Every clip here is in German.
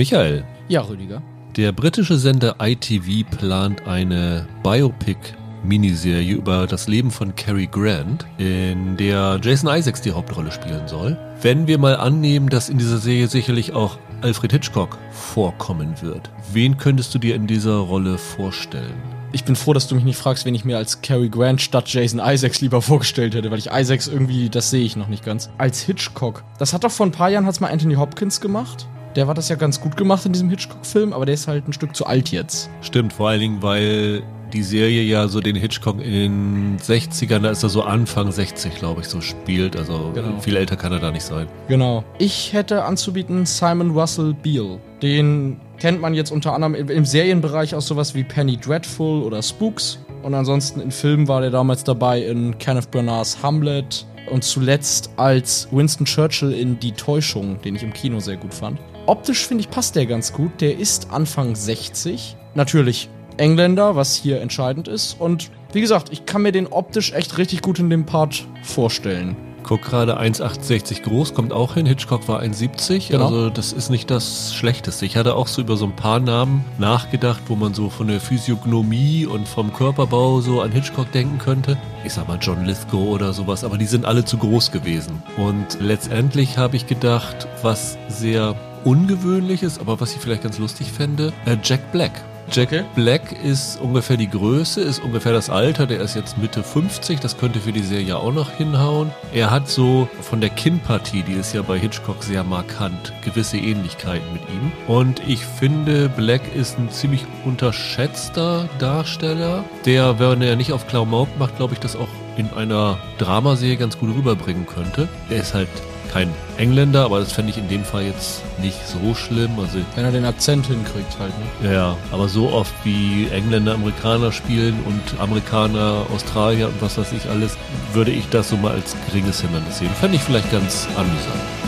Michael, Ja, Rüdiger. der britische Sender ITV plant eine Biopic-Miniserie über das Leben von Cary Grant, in der Jason Isaacs die Hauptrolle spielen soll. Wenn wir mal annehmen, dass in dieser Serie sicherlich auch Alfred Hitchcock vorkommen wird, wen könntest du dir in dieser Rolle vorstellen? Ich bin froh, dass du mich nicht fragst, wen ich mir als Cary Grant statt Jason Isaacs lieber vorgestellt hätte, weil ich Isaacs irgendwie, das sehe ich noch nicht ganz. Als Hitchcock. Das hat doch vor ein paar Jahren hat's mal Anthony Hopkins gemacht. Der war das ja ganz gut gemacht in diesem Hitchcock-Film, aber der ist halt ein Stück zu alt jetzt. Stimmt, vor allen Dingen, weil die Serie ja so den Hitchcock in den 60ern, da ist er so Anfang 60, glaube ich, so spielt. Also Genau. viel älter kann er da nicht sein. Genau. Ich hätte anzubieten Simon Russell Beale. Den kennt man jetzt unter anderem im, Serienbereich aus sowas wie Penny Dreadful oder Spooks. Und ansonsten in Filmen war der damals dabei in Kenneth Branaghs Hamlet und zuletzt als Winston Churchill in Die Täuschung, den ich im Kino sehr gut fand. Optisch finde ich passt der ganz gut. Der ist Anfang 60. Natürlich Engländer, was hier entscheidend ist. Und wie gesagt, ich kann mir den optisch echt richtig gut in dem Part vorstellen. Guck gerade 1,68 groß, kommt auch hin. Hitchcock war 1,70. Genau. Also das ist nicht das Schlechteste. Ich hatte auch so über so ein paar Namen nachgedacht, wo man so von der Physiognomie und vom Körperbau so an Hitchcock denken könnte. Ich sag mal John Lithgow oder sowas, aber die sind alle zu groß gewesen. Und letztendlich habe ich gedacht, was sehr ungewöhnlich ist, aber was ich vielleicht ganz lustig fände, äh, Jack Black. Jack Okay. Black ist ungefähr die Größe, ist ungefähr das Alter, der ist jetzt Mitte 50, das könnte für die Serie auch noch hinhauen. Er hat so von der Kinnpartie, die ist ja bei Hitchcock sehr markant, gewisse Ähnlichkeiten mit ihm. Und ich finde, Black ist ein ziemlich unterschätzter Darsteller, der, wenn er nicht auf Klamauk macht, glaube ich, das auch in einer Dramaserie ganz gut rüberbringen könnte. Er ist halt kein Engländer, aber das fände ich in dem Fall jetzt nicht so schlimm. Also Wenn er den Akzent hinkriegt halt, ne? ja, aber so oft wie Engländer Amerikaner spielen und Amerikaner Australier und was weiß ich alles, würde ich das so mal als geringes Hindernis sehen. Fände ich vielleicht ganz amüsant.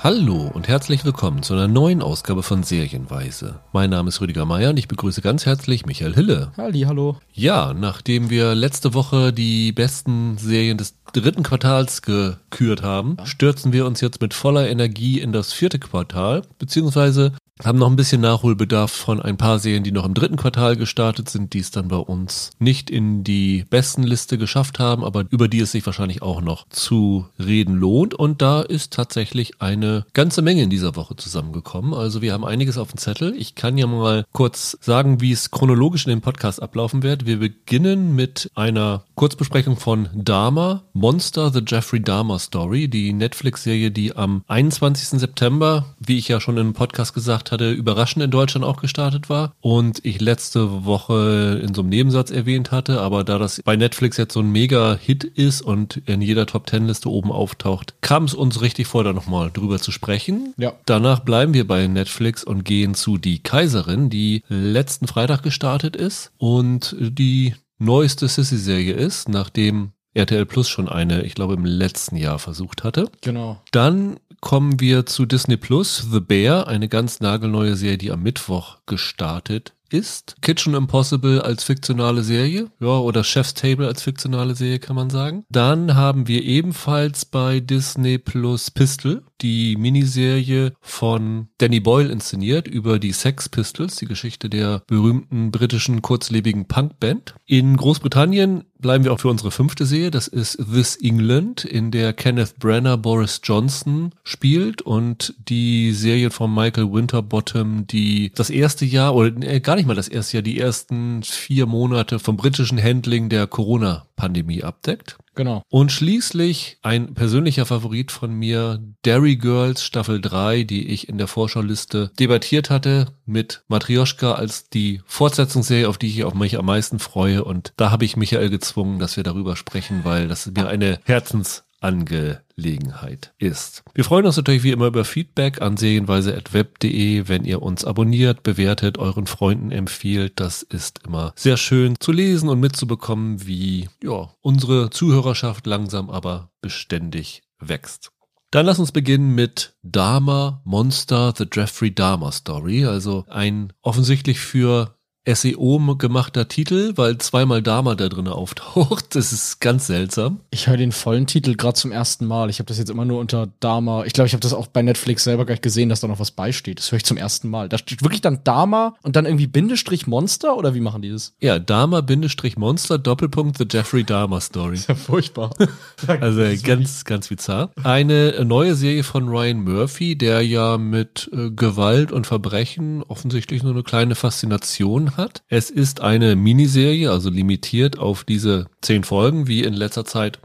Hallo und herzlich willkommen zu einer neuen Ausgabe von Serienweise. Mein Name ist Rüdiger Meier und ich begrüße ganz herzlich Michael Hille. Halli, hallo. Ja, nachdem wir letzte Woche die besten Serien des dritten Quartals gekürt haben, stürzen wir uns jetzt mit voller Energie in das vierte Quartal, beziehungsweise haben noch ein bisschen Nachholbedarf von ein paar Serien, die noch im dritten Quartal gestartet sind, die es dann bei uns nicht in die besten Liste geschafft haben, aber über die es sich wahrscheinlich auch noch zu reden lohnt. Und da ist tatsächlich eine ganze Menge in dieser Woche zusammengekommen. Also wir haben einiges auf dem Zettel. Ich kann ja mal kurz sagen, wie es chronologisch in dem Podcast ablaufen wird. Wir beginnen mit einer Kurzbesprechung von Dahmer, Monster, The Jeffrey Dahmer Story, die Netflix-Serie, die am 21. September, wie ich ja schon im Podcast gesagt hatte, überraschend in Deutschland auch gestartet war und ich letzte Woche in so einem Nebensatz erwähnt hatte, aber da das bei Netflix jetzt so ein Mega-Hit ist und in jeder Top-10-Liste oben auftaucht, kam es uns richtig vor, da nochmal drüber zu sprechen. Ja. Danach bleiben wir bei Netflix und gehen zu Die Kaiserin, die letzten Freitag gestartet ist und die neueste Sissy-Serie ist, nachdem RTL Plus schon eine, ich glaube, im letzten Jahr versucht hatte. Genau. Dann kommen wir zu Disney Plus, The Bear, eine ganz nagelneue Serie, die am Mittwoch gestartet ist. Kitchen Impossible als fiktionale Serie, ja, oder Chef's Table als fiktionale Serie kann man sagen. Dann haben wir ebenfalls bei Disney Plus Pistol, die Miniserie von Danny Boyle inszeniert über die Sex Pistols, die Geschichte der berühmten britischen kurzlebigen Punkband. In Großbritannien bleiben wir auch für unsere fünfte Serie. Das ist This England, in der Kenneth Branagh Boris Johnson spielt und die Serie von Michael Winterbottom, die das erste Jahr oder äh, gar nicht mal das erste Jahr, die ersten vier Monate vom britischen Handling der Corona-Pandemie abdeckt. Genau. Und schließlich ein persönlicher Favorit von mir, Derry Girls Staffel 3, die ich in der Vorschauliste debattiert hatte mit Matrioschka als die Fortsetzungsserie, auf die ich mich am meisten freue. Und da habe ich Michael gezwungen, dass wir darüber sprechen, weil das mir eine Herzensangelegenheit ist. Wir freuen uns natürlich wie immer über Feedback an serienweise.web.de, wenn ihr uns abonniert, bewertet, euren Freunden empfiehlt. Das ist immer sehr schön zu lesen und mitzubekommen, wie ja, unsere Zuhörerschaft langsam aber beständig wächst. Dann lass uns beginnen mit Dahmer Monster, The Jeffrey Dahmer Story, also ein offensichtlich für SEO gemachter Titel, weil zweimal Dama da drin auftaucht. Das ist ganz seltsam. Ich höre den vollen Titel gerade zum ersten Mal. Ich habe das jetzt immer nur unter Dama. Ich glaube, ich habe das auch bei Netflix selber gar nicht gesehen, dass da noch was beisteht. Das höre ich zum ersten Mal. Da steht wirklich dann Dama und dann irgendwie Bindestrich Monster oder wie machen die das? Ja, Dama Bindestrich Monster Doppelpunkt The Jeffrey Dahmer Story. ist ja furchtbar. also ganz, ganz bizarr. Eine neue Serie von Ryan Murphy, der ja mit äh, Gewalt und Verbrechen offensichtlich nur eine kleine Faszination hat. Es ist eine Miniserie, also limitiert auf diese zehn Folgen, wie in letzter Zeit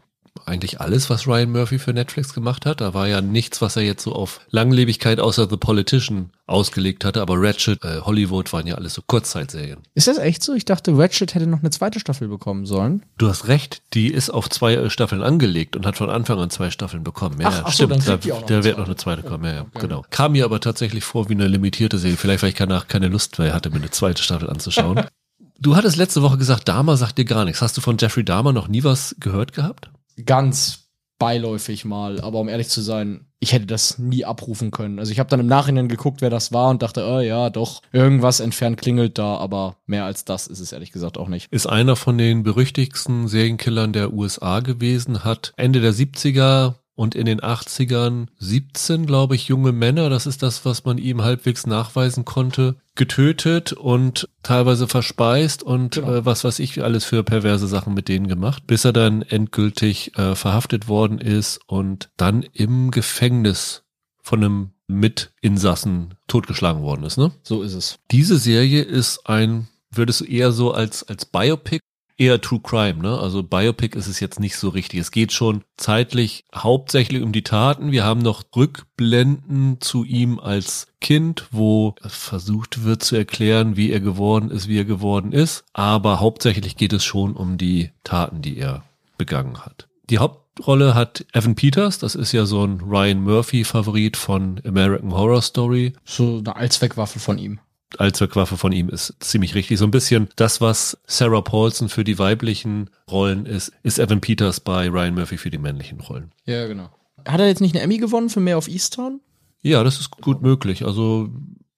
eigentlich alles, was Ryan Murphy für Netflix gemacht hat. Da war ja nichts, was er jetzt so auf Langlebigkeit außer The Politician ausgelegt hatte, aber Ratchet, äh, Hollywood waren ja alles so Kurzzeitserien. Ist das echt so? Ich dachte, Ratchet hätte noch eine zweite Staffel bekommen sollen. Du hast recht, die ist auf zwei äh, Staffeln angelegt und hat von Anfang an zwei Staffeln bekommen. Ja, ach, ach stimmt, so, da, da wird noch eine zweite kommen. Ja, ja, okay. genau. Kam mir aber tatsächlich vor wie eine limitierte Serie. Vielleicht, weil ich danach keine Lust mehr hatte, mir eine zweite Staffel anzuschauen. du hattest letzte Woche gesagt, Dahmer sagt dir gar nichts. Hast du von Jeffrey Dahmer noch nie was gehört gehabt? Ganz beiläufig mal, aber um ehrlich zu sein, ich hätte das nie abrufen können. Also ich habe dann im Nachhinein geguckt, wer das war und dachte, oh ja, doch, irgendwas entfernt klingelt da, aber mehr als das ist es ehrlich gesagt auch nicht. Ist einer von den berüchtigsten Serienkillern der USA gewesen, hat Ende der 70er und in den 80ern 17, glaube ich, junge Männer, das ist das, was man ihm halbwegs nachweisen konnte, getötet und teilweise verspeist und genau. äh, was weiß ich alles für perverse Sachen mit denen gemacht, bis er dann endgültig äh, verhaftet worden ist und dann im Gefängnis von einem Mitinsassen totgeschlagen worden ist, ne? So ist es. Diese Serie ist ein, würdest du eher so als, als Biopic eher True Crime, ne? Also Biopic ist es jetzt nicht so richtig. Es geht schon zeitlich hauptsächlich um die Taten. Wir haben noch Rückblenden zu ihm als Kind, wo versucht wird zu erklären, wie er geworden ist, wie er geworden ist. Aber hauptsächlich geht es schon um die Taten, die er begangen hat. Die Hauptrolle hat Evan Peters, das ist ja so ein Ryan Murphy-Favorit von American Horror Story. So eine Allzweckwaffe von ihm. Allzweckwaffe von ihm ist ziemlich richtig. So ein bisschen das, was Sarah Paulson für die weiblichen Rollen ist, ist Evan Peters bei Ryan Murphy für die männlichen Rollen. Ja, genau. Hat er jetzt nicht eine Emmy gewonnen für Mehr of Easttown? Ja, das ist gut möglich. Also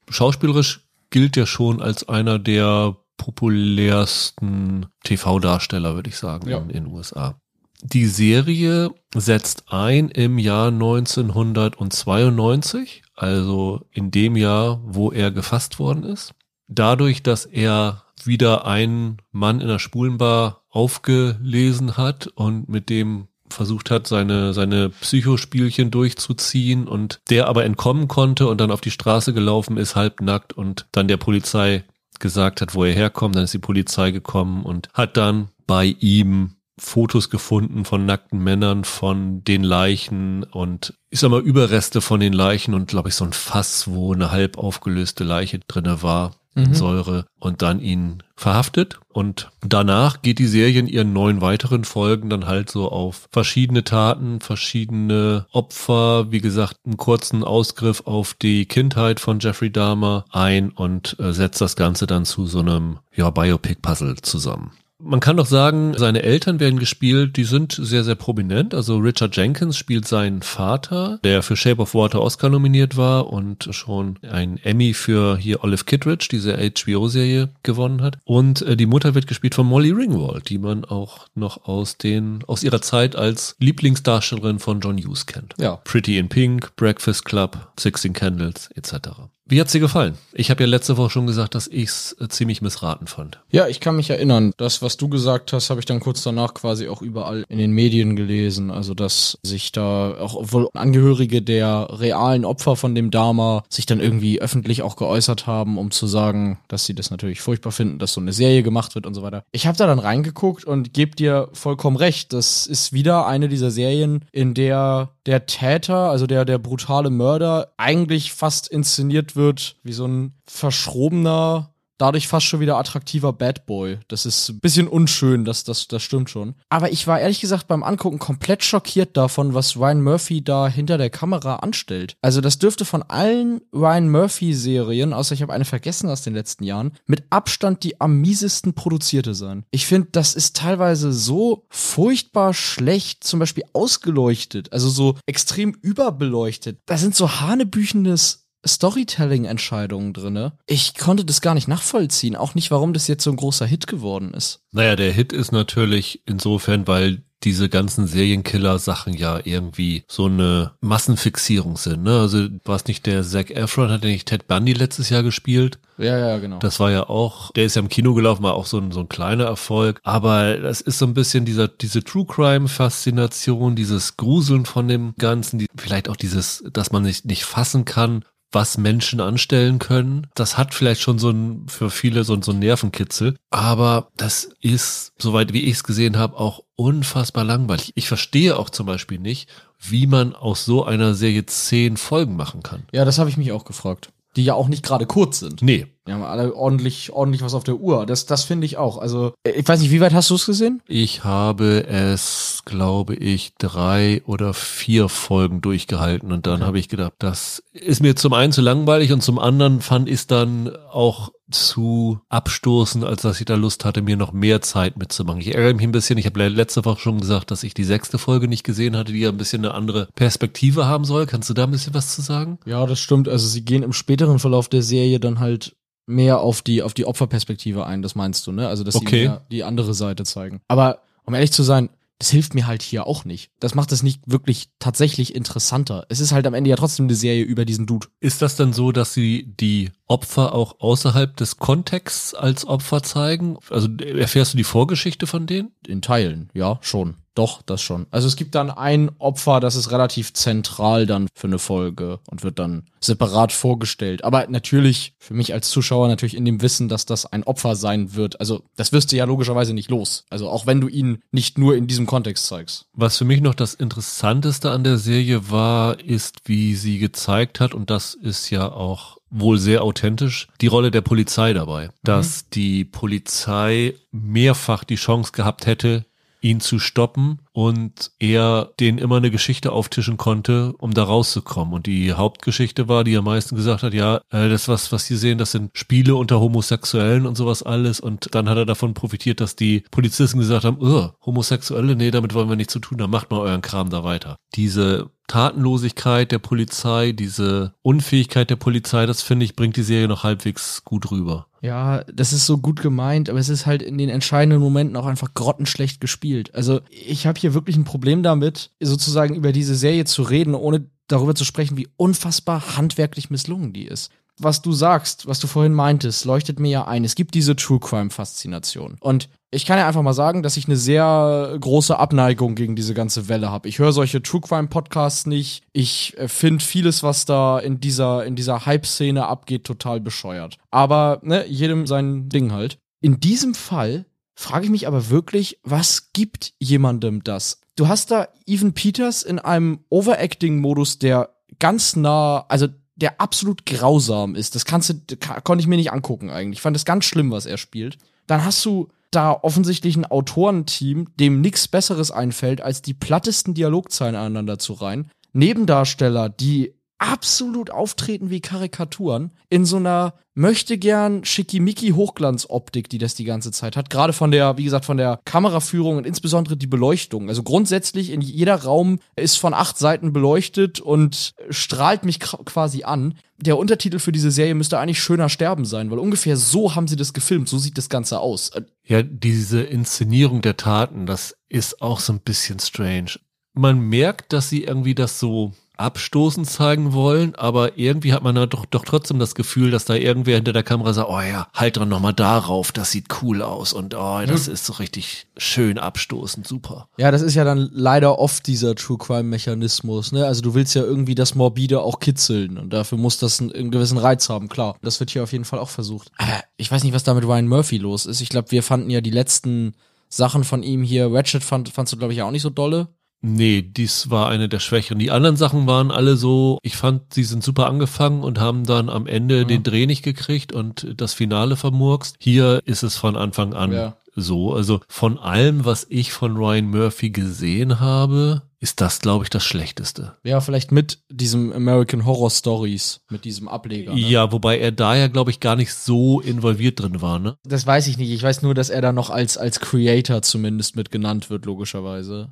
schauspielerisch gilt er schon als einer der populärsten TV-Darsteller, würde ich sagen, ja. in den USA. Die Serie setzt ein im Jahr 1992 also in dem Jahr, wo er gefasst worden ist. Dadurch, dass er wieder einen Mann in der Spulenbar aufgelesen hat und mit dem versucht hat, seine, seine Psychospielchen durchzuziehen und der aber entkommen konnte und dann auf die Straße gelaufen ist, halbnackt und dann der Polizei gesagt hat, wo er herkommt, dann ist die Polizei gekommen und hat dann bei ihm Fotos gefunden von nackten Männern, von den Leichen und ich sag mal Überreste von den Leichen und glaube ich so ein Fass, wo eine halb aufgelöste Leiche drinne war in mhm. Säure und dann ihn verhaftet und danach geht die Serie in ihren neun weiteren Folgen dann halt so auf verschiedene Taten, verschiedene Opfer, wie gesagt, einen kurzen Ausgriff auf die Kindheit von Jeffrey Dahmer ein und äh, setzt das Ganze dann zu so einem ja Biopic-Puzzle zusammen. Man kann doch sagen, seine Eltern werden gespielt, die sind sehr, sehr prominent. Also Richard Jenkins spielt seinen Vater, der für Shape of Water Oscar nominiert war und schon ein Emmy für hier Olive Kittredge, diese HBO-Serie, gewonnen hat. Und äh, die Mutter wird gespielt von Molly Ringwald, die man auch noch aus den, aus ihrer Zeit als Lieblingsdarstellerin von John Hughes kennt. Ja. Pretty in Pink, Breakfast Club, Sixteen Candles, etc. Wie hat's dir gefallen? Ich habe ja letzte Woche schon gesagt, dass ich's äh, ziemlich missraten fand. Ja, ich kann mich erinnern. Das, was du gesagt hast, habe ich dann kurz danach quasi auch überall in den Medien gelesen. Also, dass sich da auch wohl Angehörige der realen Opfer von dem Dama sich dann irgendwie öffentlich auch geäußert haben, um zu sagen, dass sie das natürlich furchtbar finden, dass so eine Serie gemacht wird und so weiter. Ich habe da dann reingeguckt und gebe dir vollkommen recht. Das ist wieder eine dieser Serien, in der der Täter, also der, der brutale Mörder, eigentlich fast inszeniert wird wie so ein verschrobener dadurch fast schon wieder attraktiver Bad Boy. Das ist ein bisschen unschön, das, das, das stimmt schon. Aber ich war ehrlich gesagt beim Angucken komplett schockiert davon, was Ryan Murphy da hinter der Kamera anstellt. Also das dürfte von allen Ryan Murphy-Serien, außer ich habe eine vergessen aus den letzten Jahren, mit Abstand die am miesesten produzierte sein. Ich finde, das ist teilweise so furchtbar schlecht, zum Beispiel ausgeleuchtet, also so extrem überbeleuchtet. Da sind so hanebüchendes Storytelling-Entscheidungen drinne. Ich konnte das gar nicht nachvollziehen, auch nicht, warum das jetzt so ein großer Hit geworden ist. Naja, der Hit ist natürlich insofern, weil diese ganzen Serienkiller-Sachen ja irgendwie so eine Massenfixierung sind. Ne? Also war es nicht der Zac Efron, hat er nicht Ted Bundy letztes Jahr gespielt? Ja, ja, genau. Das war ja auch, der ist ja im Kino gelaufen, war auch so ein, so ein kleiner Erfolg. Aber das ist so ein bisschen dieser, diese True Crime-Faszination, dieses Gruseln von dem Ganzen, die, vielleicht auch dieses, dass man nicht, nicht fassen kann, was Menschen anstellen können. Das hat vielleicht schon so ein, für viele so, so ein Nervenkitzel. Aber das ist, soweit wie ich es gesehen habe, auch unfassbar langweilig. Ich verstehe auch zum Beispiel nicht, wie man aus so einer Serie zehn Folgen machen kann. Ja, das habe ich mich auch gefragt. Die ja auch nicht gerade kurz sind. Nee. Die haben alle ordentlich, ordentlich was auf der Uhr. Das, das finde ich auch. Also, ich weiß nicht, wie weit hast du es gesehen? Ich habe es, glaube ich, drei oder vier Folgen durchgehalten und dann okay. habe ich gedacht, das ist mir zum einen zu langweilig und zum anderen fand ich es dann auch zu abstoßen, als dass ich da Lust hatte, mir noch mehr Zeit mitzumachen. Ich ärgere mich ein bisschen, ich habe letzte Woche schon gesagt, dass ich die sechste Folge nicht gesehen hatte, die ja ein bisschen eine andere Perspektive haben soll. Kannst du da ein bisschen was zu sagen? Ja, das stimmt. Also sie gehen im späteren Verlauf der Serie dann halt mehr auf die, auf die Opferperspektive ein, das meinst du, ne? Also, dass okay. sie die andere Seite zeigen. Aber, um ehrlich zu sein, das hilft mir halt hier auch nicht. Das macht es nicht wirklich tatsächlich interessanter. Es ist halt am Ende ja trotzdem eine Serie über diesen Dude. Ist das dann so, dass sie die Opfer auch außerhalb des Kontexts als Opfer zeigen? Also erfährst du die Vorgeschichte von denen? In Teilen, ja, schon. Doch, das schon. Also es gibt dann ein Opfer, das ist relativ zentral dann für eine Folge und wird dann separat vorgestellt. Aber natürlich für mich als Zuschauer natürlich in dem Wissen, dass das ein Opfer sein wird. Also das wirst du ja logischerweise nicht los. Also auch wenn du ihn nicht nur in diesem Kontext zeigst. Was für mich noch das Interessanteste an der Serie war, ist, wie sie gezeigt hat, und das ist ja auch wohl sehr authentisch, die Rolle der Polizei dabei. Dass mhm. die Polizei mehrfach die Chance gehabt hätte, ihn zu stoppen und er den immer eine Geschichte auftischen konnte, um da rauszukommen. Und die Hauptgeschichte war, die er meisten gesagt hat, ja, äh, das was, was Sie sehen, das sind Spiele unter Homosexuellen und sowas alles. Und dann hat er davon profitiert, dass die Polizisten gesagt haben, Homosexuelle, nee, damit wollen wir nichts zu tun haben, macht mal euren Kram da weiter. Diese Tatenlosigkeit der Polizei, diese Unfähigkeit der Polizei, das finde ich, bringt die Serie noch halbwegs gut rüber. Ja, das ist so gut gemeint, aber es ist halt in den entscheidenden Momenten auch einfach grottenschlecht gespielt. Also ich habe hier wirklich ein Problem damit, sozusagen über diese Serie zu reden, ohne darüber zu sprechen, wie unfassbar handwerklich misslungen die ist was du sagst, was du vorhin meintest, leuchtet mir ja ein. Es gibt diese True Crime Faszination. Und ich kann ja einfach mal sagen, dass ich eine sehr große Abneigung gegen diese ganze Welle habe. Ich höre solche True Crime Podcasts nicht. Ich äh, finde vieles, was da in dieser, in dieser Hype-Szene abgeht, total bescheuert. Aber, ne, jedem sein Ding halt. In diesem Fall frage ich mich aber wirklich, was gibt jemandem das? Du hast da Evan Peters in einem Overacting-Modus, der ganz nah, also der absolut grausam ist. Das kannst du, konnte ich mir nicht angucken eigentlich. Ich fand das ganz schlimm, was er spielt. Dann hast du da offensichtlich ein Autorenteam, dem nichts Besseres einfällt, als die plattesten Dialogzeilen aneinander zu reihen. Nebendarsteller, die absolut auftreten wie Karikaturen in so einer möchte gern schickimicki Hochglanzoptik, die das die ganze Zeit hat. Gerade von der, wie gesagt, von der Kameraführung und insbesondere die Beleuchtung. Also grundsätzlich in jeder Raum ist von acht Seiten beleuchtet und strahlt mich quasi an. Der Untertitel für diese Serie müsste eigentlich schöner sterben sein, weil ungefähr so haben sie das gefilmt. So sieht das Ganze aus. Ja, diese Inszenierung der Taten, das ist auch so ein bisschen strange. Man merkt, dass sie irgendwie das so abstoßend zeigen wollen, aber irgendwie hat man doch, doch trotzdem das Gefühl, dass da irgendwer hinter der Kamera sagt, oh ja, halt doch nochmal darauf, das sieht cool aus und oh, das mhm. ist so richtig schön abstoßend, super. Ja, das ist ja dann leider oft dieser True Crime Mechanismus, ne? Also du willst ja irgendwie das Morbide auch kitzeln und dafür muss das einen, einen gewissen Reiz haben, klar. Das wird hier auf jeden Fall auch versucht. Aber ich weiß nicht, was da mit Ryan Murphy los ist. Ich glaube, wir fanden ja die letzten Sachen von ihm hier, Ratchet fand, fandst du glaube ich auch nicht so dolle. Nee, dies war eine der Schwächeren. Die anderen Sachen waren alle so, ich fand, sie sind super angefangen und haben dann am Ende ja. den Dreh nicht gekriegt und das Finale vermurkst. Hier ist es von Anfang an ja. so. Also von allem, was ich von Ryan Murphy gesehen habe, ist das, glaube ich, das Schlechteste. Ja, vielleicht mit diesem American Horror Stories, mit diesem Ableger. Ne? Ja, wobei er da ja, glaube ich, gar nicht so involviert drin war, ne? Das weiß ich nicht. Ich weiß nur, dass er da noch als, als Creator zumindest mit genannt wird, logischerweise.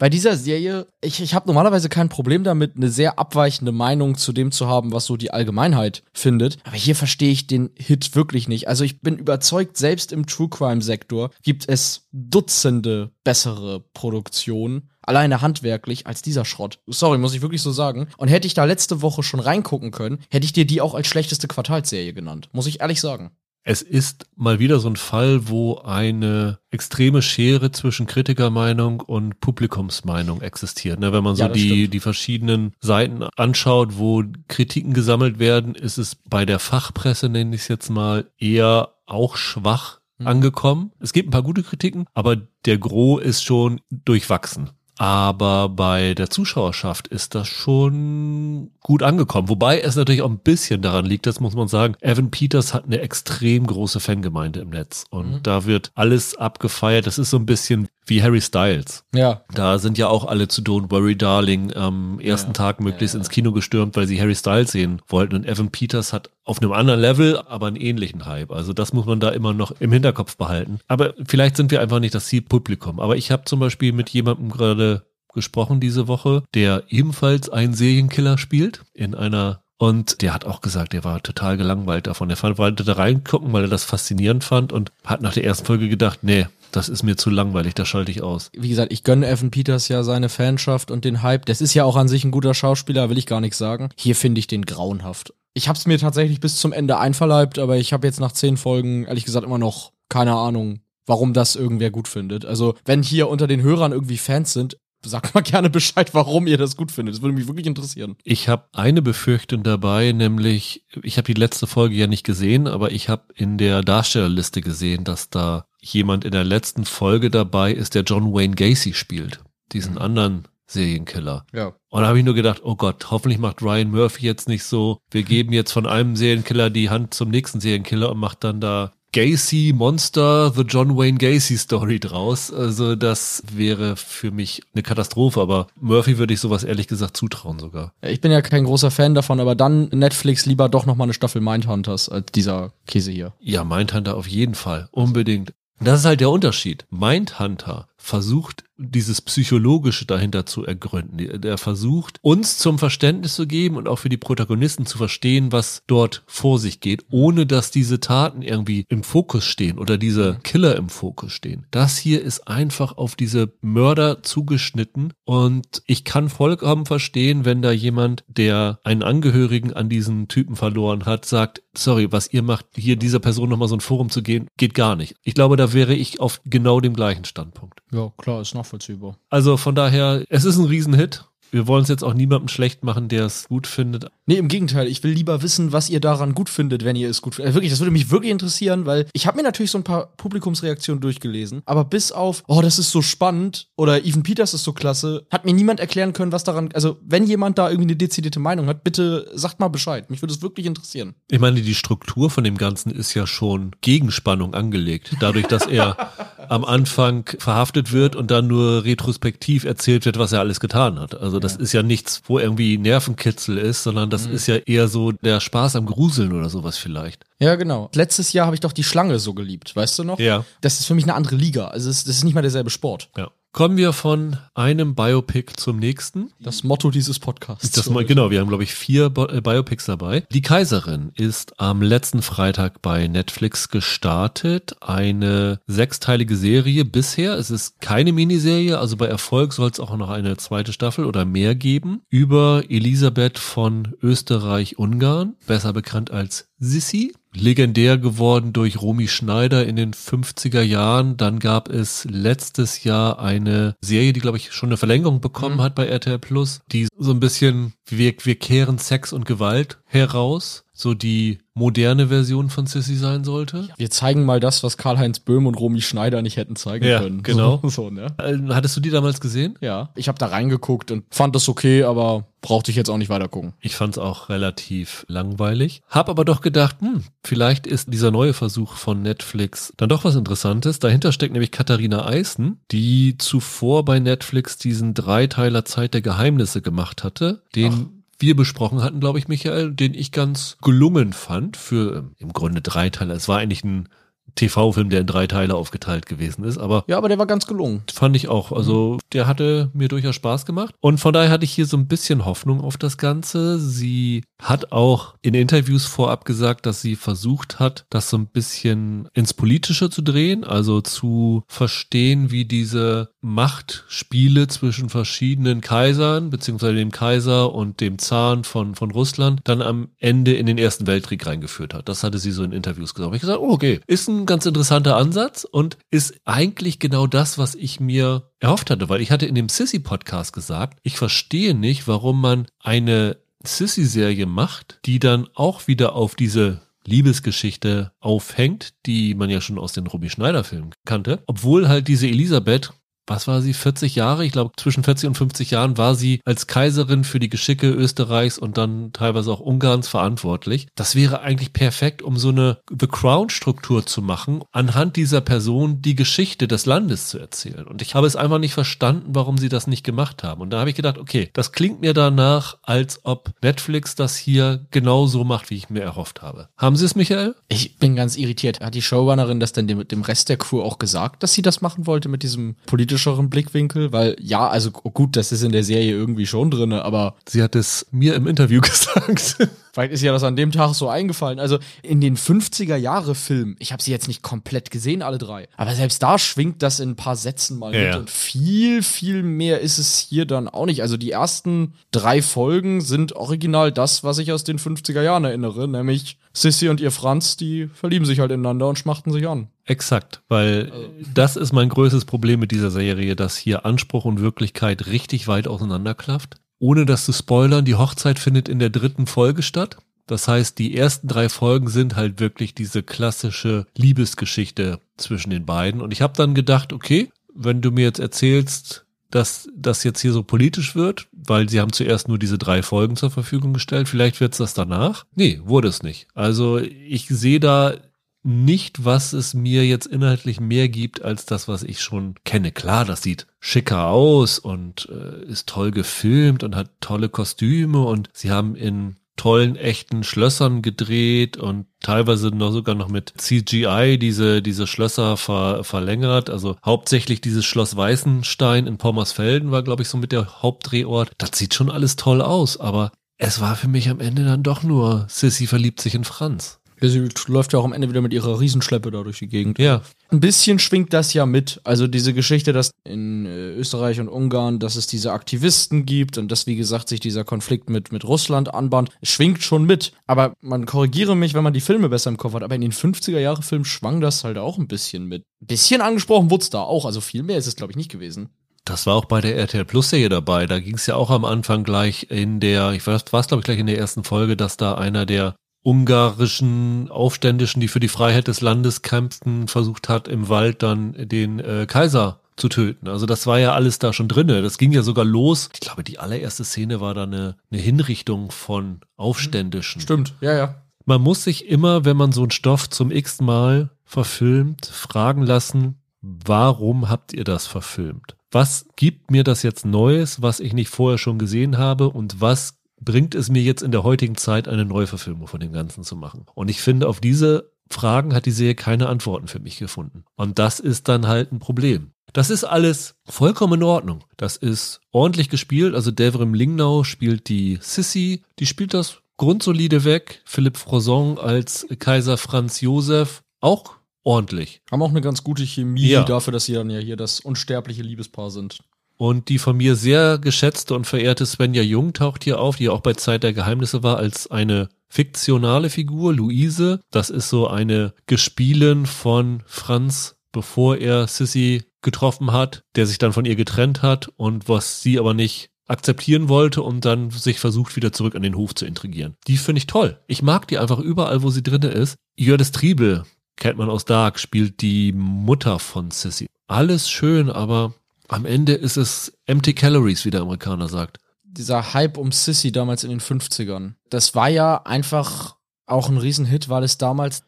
Bei dieser Serie, ich, ich habe normalerweise kein Problem damit, eine sehr abweichende Meinung zu dem zu haben, was so die Allgemeinheit findet. Aber hier verstehe ich den Hit wirklich nicht. Also ich bin überzeugt, selbst im True Crime Sektor gibt es Dutzende bessere Produktionen alleine handwerklich als dieser Schrott. Sorry, muss ich wirklich so sagen. Und hätte ich da letzte Woche schon reingucken können, hätte ich dir die auch als schlechteste Quartalsserie genannt. Muss ich ehrlich sagen. Es ist mal wieder so ein Fall, wo eine extreme Schere zwischen Kritikermeinung und Publikumsmeinung existiert. Ne, wenn man so Ja, die, stimmt. die verschiedenen Seiten anschaut, wo Kritiken gesammelt werden, ist es bei der Fachpresse, nenne ich es jetzt mal, eher auch schwach Mhm. angekommen. Es gibt ein paar gute Kritiken, aber der Gros ist schon durchwachsen. Aber bei der Zuschauerschaft ist das schon gut angekommen. Wobei es natürlich auch ein bisschen daran liegt, das muss man sagen, Evan Peters hat eine extrem große Fangemeinde im Netz. Und Mhm. da wird alles abgefeiert. Das ist so ein bisschen wie Harry Styles. Ja. Da sind ja auch alle zu Don't Worry Darling am ersten Ja. Tag möglichst Ja, ja. ins Kino gestürmt, weil sie Harry Styles sehen wollten. Und Evan Peters hat auf einem anderen Level, aber einen ähnlichen Hype. Also das muss man da immer noch im Hinterkopf behalten. Aber vielleicht sind wir einfach nicht das Zielpublikum. Aber ich habe zum Beispiel mit jemandem gerade gesprochen diese Woche, der ebenfalls einen Serienkiller spielt in einer und der hat auch gesagt, er war total gelangweilt davon. Er fand, wollte da reingucken, weil er das faszinierend fand und hat nach der ersten Folge gedacht, nee, das ist mir zu langweilig, das schalte ich aus. Wie gesagt, ich gönne Evan Peters ja seine Fanschaft und den Hype. Das ist ja auch an sich ein guter Schauspieler, will ich gar nicht sagen. Hier finde ich den grauenhaft. Ich habe es mir tatsächlich bis zum Ende einverleibt, aber ich habe jetzt nach zehn Folgen ehrlich gesagt immer noch keine Ahnung, warum das irgendwer gut findet. Also, wenn hier unter den Hörern irgendwie Fans sind, sagt mal gerne Bescheid, warum ihr das gut findet. Das würde mich wirklich interessieren. Ich habe eine Befürchtung dabei, nämlich, ich habe die letzte Folge ja nicht gesehen, aber ich habe in der Darstellerliste gesehen, dass da jemand in der letzten Folge dabei ist, der John Wayne Gacy spielt. Diesen anderen Serienkiller. Ja. Und da habe ich nur gedacht, oh Gott, hoffentlich macht Ryan Murphy jetzt nicht so, wir geben jetzt von einem Serienkiller die Hand zum nächsten Serienkiller und macht dann da Gacy Monster, The John Wayne Gacy Story draus. Also das wäre für mich eine Katastrophe, aber Murphy würde ich sowas ehrlich gesagt zutrauen sogar. Ich bin ja kein großer Fan davon, aber dann Netflix lieber doch noch mal eine Staffel Mindhunters als dieser Käse hier. Ja, Mindhunter auf jeden Fall. Unbedingt. Das ist halt der Unterschied. Mindhunter versucht, dieses Psychologische dahinter zu ergründen. Der versucht, uns zum Verständnis zu geben und auch für die Protagonisten zu verstehen, was dort vor sich geht, ohne dass diese Taten irgendwie im Fokus stehen oder diese Killer im Fokus stehen. Das hier ist einfach auf diese Mörder zugeschnitten und ich kann vollkommen verstehen, wenn da jemand, der einen Angehörigen an diesen Typen verloren hat, sagt, sorry, was ihr macht, hier dieser Person nochmal so ein Forum zu gehen, geht gar nicht. Ich glaube, da wäre ich auf genau dem gleichen Standpunkt. Ja, klar, ist nachvollziehbar. Also von daher, es ist ein Riesenhit. Wir wollen es jetzt auch niemandem schlecht machen, der es gut findet. Nee, im Gegenteil, ich will lieber wissen, was ihr daran gut findet, wenn ihr es gut findet. Äh, wirklich, das würde mich wirklich interessieren, weil ich habe mir natürlich so ein paar Publikumsreaktionen durchgelesen, aber bis auf, oh, das ist so spannend oder Even Peters ist so klasse, hat mir niemand erklären können, was daran, also wenn jemand da irgendwie eine dezidierte Meinung hat, bitte sagt mal Bescheid. Mich würde es wirklich interessieren. Ich meine, die Struktur von dem Ganzen ist ja schon Gegenspannung angelegt. Dadurch, dass er am Anfang verhaftet wird und dann nur retrospektiv erzählt wird, was er alles getan hat. Also das ist ja nichts, wo irgendwie Nervenkitzel ist, sondern das ist ja eher so der Spaß am Gruseln oder sowas vielleicht. Ja, genau. Letztes Jahr habe ich doch die Schlange so geliebt, weißt du noch? Ja. Das ist für mich eine andere Liga. Also es, das ist nicht mal derselbe Sport. Ja. Kommen wir von einem Biopic zum nächsten. Das Motto dieses Podcasts. Das mal, genau, wir haben, glaube ich, vier äh, Biopics dabei. Die Kaiserin ist am letzten Freitag bei Netflix gestartet. Eine sechsteilige Serie bisher. Es ist keine Miniserie, also bei Erfolg soll es auch noch eine zweite Staffel oder mehr geben. Über Elisabeth von Österreich-Ungarn, besser bekannt als Sissi. Legendär geworden durch Romy Schneider in den 50er Jahren. Dann gab es letztes Jahr eine Serie, die, glaube ich, schon eine Verlängerung bekommen hat bei RTL Plus, die so ein bisschen, wir, wir kehren Sex und Gewalt heraus, so die moderne Version von Sissy sein sollte. Wir zeigen mal das, was Karl-Heinz Böhm und Romy Schneider nicht hätten zeigen Ja, können. genau. So, so ne? Äh, Hattest du die damals gesehen? Ja. Ich habe da reingeguckt und fand das okay, aber brauchte ich jetzt auch nicht weiter gucken. Ich fand es auch relativ langweilig. Hab aber doch gedacht, hm, vielleicht ist dieser neue Versuch von Netflix dann doch was Interessantes. Dahinter steckt nämlich Katharina Eisen, die zuvor bei Netflix diesen Dreiteiler Zeit der Geheimnisse gemacht hatte, den wir besprochen hatten, glaube ich, Michael, den ich ganz gelungen fand für ähm, im Grunde Dreiteiler. Es war eigentlich ein TV-Film, der in drei Teile aufgeteilt gewesen ist. Aber Ja, aber der war ganz gelungen. fand ich auch. Also der hatte mir durchaus Spaß gemacht. Und von daher hatte ich hier so ein bisschen Hoffnung auf das Ganze. Sie hat auch in Interviews vorab gesagt, dass sie versucht hat, das so ein bisschen ins Politische zu drehen, also zu verstehen, wie diese Machtspiele zwischen verschiedenen Kaisern, beziehungsweise dem Kaiser und dem Zahn von, von Russland, dann am Ende in den Ersten Weltkrieg reingeführt hat. Das hatte sie so in Interviews gesagt. Ich gesagt, oh, okay, ist ein ganz interessanter Ansatz und ist eigentlich genau das, was ich mir erhofft hatte, weil ich hatte in dem Sissy-Podcast gesagt, ich verstehe nicht, warum man eine Sissy-Serie macht, die dann auch wieder auf diese Liebesgeschichte aufhängt, die man ja schon aus den Robbie Schneider-Filmen kannte, obwohl halt diese Elisabeth was war sie, 40 Jahre? Ich glaube, zwischen 40 und 50 Jahren war sie als Kaiserin für die Geschicke Österreichs und dann teilweise auch Ungarns verantwortlich. Das wäre eigentlich perfekt, um so eine The Crown-Struktur zu machen, anhand dieser Person die Geschichte des Landes zu erzählen. Und ich habe es einfach nicht verstanden, warum sie das nicht gemacht haben. Und da habe ich gedacht, okay, das klingt mir danach, als ob Netflix das hier genauso macht, wie ich mir erhofft habe. Haben Sie es, Michael? Ich bin ganz irritiert. Hat die Showrunnerin das denn dem, dem Rest der Crew auch gesagt, dass sie das machen wollte mit diesem politischeren Blickwinkel? Weil ja, also gut, das ist in der Serie irgendwie schon drinne, aber Sie hat es mir im Interview gesagt. vielleicht ist ja das an dem Tag so eingefallen. Also in den 50er Jahre Filmen, ich habe sie jetzt nicht komplett gesehen, alle drei, aber selbst da schwingt das in ein paar Sätzen mal Ja, mit ja. und viel, viel mehr ist es hier dann auch nicht. Also die ersten drei Folgen sind original das, was ich aus den 50er Jahren erinnere, nämlich Sissy und ihr Franz, die verlieben sich halt ineinander und schmachten sich an. Exakt, weil das ist mein größtes Problem mit dieser Serie, dass hier Anspruch und Wirklichkeit richtig weit auseinanderklafft. Ohne das zu spoilern, die Hochzeit findet in der dritten Folge statt. Das heißt, die ersten drei Folgen sind halt wirklich diese klassische Liebesgeschichte zwischen den beiden. Und ich habe dann gedacht, okay, wenn du mir jetzt erzählst, dass das jetzt hier so politisch wird, weil sie haben zuerst nur diese drei Folgen zur Verfügung gestellt, vielleicht wird's das danach. Nee, wurde es nicht. Also ich sehe da nicht, was es mir jetzt inhaltlich mehr gibt als das, was ich schon kenne. Klar, das sieht schicker aus und äh, ist toll gefilmt und hat tolle Kostüme und sie haben in tollen echten Schlössern gedreht und teilweise noch sogar noch mit CGI diese diese Schlösser ver, verlängert. Also hauptsächlich dieses Schloss Weißenstein in Pommersfelden war, glaube ich, so mit der Hauptdrehort. Das sieht schon alles toll aus, aber es war für mich am Ende dann doch nur Sissy verliebt sich in Franz. Ja, sie läuft ja auch am Ende wieder mit ihrer Riesenschleppe da durch die Gegend. Ja, Ein bisschen schwingt das ja mit. Also diese Geschichte, dass in äh, Österreich und Ungarn, dass es diese Aktivisten gibt und dass, wie gesagt, sich dieser Konflikt mit, mit Russland anbahnt, schwingt schon mit. Aber man korrigiere mich, wenn man die Filme besser im Kopf hat. Aber in den 50er-Jahre-Filmen schwang das halt auch ein bisschen mit. Ein bisschen angesprochen wurde es da auch. Also viel mehr ist es, glaube ich, nicht gewesen. Das war auch bei der RTL Plus Serie dabei. Da ging es ja auch am Anfang gleich in der, ich weiß, war es glaube ich gleich in der ersten Folge, dass da einer der ungarischen Aufständischen, die für die Freiheit des Landes kämpften, versucht hat, im Wald dann den äh, Kaiser zu töten. Also das war ja alles da schon drinne. Das ging ja sogar los. Ich glaube, die allererste Szene war da eine, eine Hinrichtung von Aufständischen. Stimmt, ja, ja. Man muss sich immer, wenn man so einen Stoff zum x Mal verfilmt, fragen lassen, warum habt ihr das verfilmt? Was gibt mir das jetzt Neues, was ich nicht vorher schon gesehen habe und was bringt es mir jetzt in der heutigen Zeit, eine Neuverfilmung von dem Ganzen zu machen? Und ich finde, auf diese Fragen hat die Serie keine Antworten für mich gefunden. Und das ist dann halt ein Problem. Das ist alles vollkommen in Ordnung. Das ist ordentlich gespielt. Also Devrim Lingnau spielt die Sissy, die spielt das grundsolide weg. Philipp Frozon als Kaiser Franz Josef auch ordentlich. Haben auch eine ganz gute Chemie Ja. dafür, dass sie dann ja hier das unsterbliche Liebespaar sind. Und die von mir sehr geschätzte und verehrte Svenja Jung taucht hier auf, die ja auch bei Zeit der Geheimnisse war, als eine fiktionale Figur, Luise. Das ist so eine Gespielin von Franz, bevor er Sissy getroffen hat, der sich dann von ihr getrennt hat und was sie aber nicht akzeptieren wollte und dann sich versucht, wieder zurück an den Hof zu intrigieren. Die finde ich toll. Ich mag die einfach überall, wo sie drinne ist. Jördis Triebel, kennt man aus Dark, spielt die Mutter von Sissy. Alles schön, aber am Ende ist es empty calories, wie der Amerikaner sagt. dieser Hype um Sissy damals in den 50ern, das war ja einfach auch ein Riesenhit, weil es damals,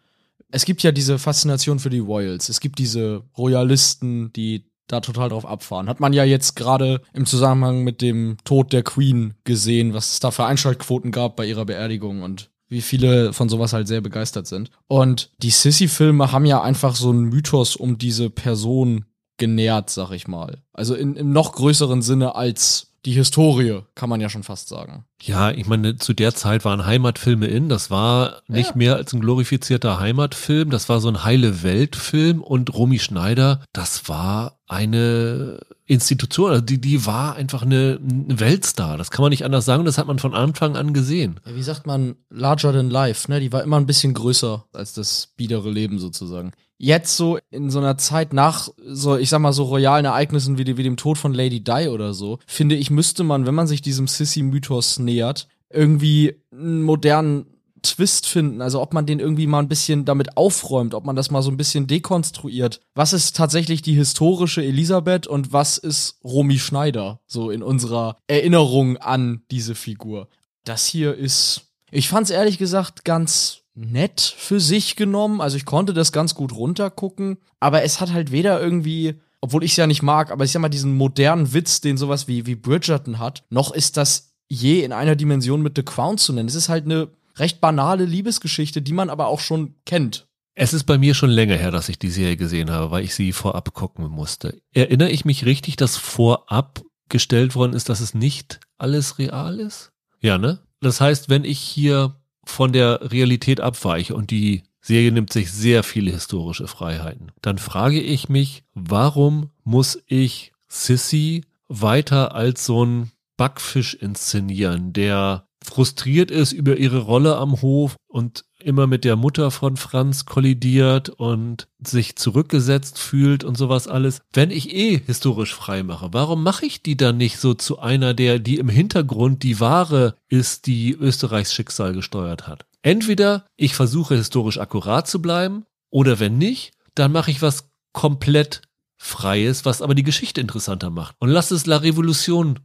es gibt ja diese Faszination für die Royals. Es gibt diese Royalisten, die da total drauf abfahren. Hat man ja jetzt gerade im Zusammenhang mit dem Tod der Queen gesehen, was es da für Einschaltquoten gab bei ihrer Beerdigung und wie viele von sowas halt sehr begeistert sind. Und die Sissy-Filme haben ja einfach so einen Mythos um diese Person genährt, sag ich mal. Also in, im noch größeren Sinne als die Historie, kann man ja schon fast sagen. Ja, ich meine, zu der Zeit waren Heimatfilme in. Das war nicht Ja. mehr als ein glorifizierter Heimatfilm. Das war so ein heile Weltfilm. Und Romy Schneider, das war eine Institution. Also die, die war einfach eine, ein Weltstar. Das kann man nicht anders sagen. Das hat man von Anfang an gesehen. Ja, wie sagt man, larger than life, ne? Die war immer ein bisschen größer als das biedere Leben sozusagen. Jetzt so in so einer Zeit nach so, ich sag mal, so royalen Ereignissen wie, wie dem Tod von Lady Di oder so, finde ich, müsste man, wenn man sich diesem Sissy-Mythos nähert, irgendwie einen modernen Twist finden. Also ob man den irgendwie mal ein bisschen damit aufräumt, ob man das mal so ein bisschen dekonstruiert. Was ist tatsächlich die historische Elisabeth und was ist Romy Schneider? So in unserer Erinnerung an diese Figur. Das hier ist, ich fand's ehrlich gesagt ganz nett für sich genommen. Also ich konnte das ganz gut runtergucken, aber es hat halt weder irgendwie, obwohl ich es ja nicht mag, aber ich sag mal diesen modernen Witz, den sowas wie, wie Bridgerton hat, noch ist das je in einer Dimension mit The Crown zu nennen. Es ist halt eine recht banale Liebesgeschichte, die man aber auch schon kennt. Es ist bei mir schon länger her, dass ich die Serie gesehen habe, weil ich sie vorab gucken musste. Erinnere ich mich richtig, dass vorab gestellt worden ist, dass es nicht alles real ist? Ja, ne? Das heißt, wenn ich hier von der Realität abweiche und die Serie nimmt sich sehr viele historische Freiheiten, dann frage ich mich, warum muss ich Sissy weiter als so ein Backfisch inszenieren, der frustriert ist über ihre Rolle am Hof und immer mit der Mutter von Franz kollidiert und sich zurückgesetzt fühlt und sowas alles. Wenn ich eh historisch frei mache, warum mache ich die dann nicht so zu einer, der, die im Hintergrund die Ware ist, die Österreichs Schicksal gesteuert hat? Entweder ich versuche historisch akkurat zu bleiben oder wenn nicht, dann mache ich was komplett Freies, was aber die Geschichte interessanter macht. Und lass es La Revolution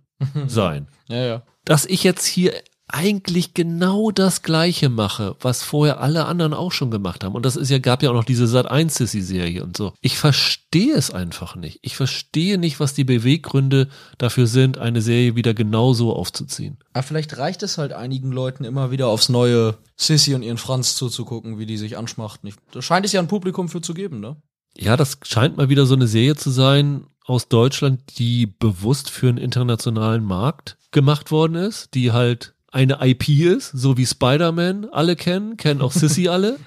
sein Ja, ja. dass ich jetzt hier eigentlich genau das Gleiche mache, was vorher alle anderen auch schon gemacht haben. Und das ist ja, gab ja auch noch diese Sat 1 Sissy Serie und so. Ich verstehe es einfach nicht. Ich verstehe nicht, was die Beweggründe dafür sind, eine Serie wieder genauso aufzuziehen. Aber vielleicht reicht es halt einigen Leuten immer wieder aufs neue Sissy und ihren Franz zuzugucken, wie die sich anschmachten. Da scheint es ja ein Publikum für zu geben, ne? Ja, das scheint mal wieder so eine Serie zu sein aus Deutschland, die bewusst für einen internationalen Markt gemacht worden ist, die halt eine IP ist, so wie Spider-Man alle kennen, kennen auch Sissy alle.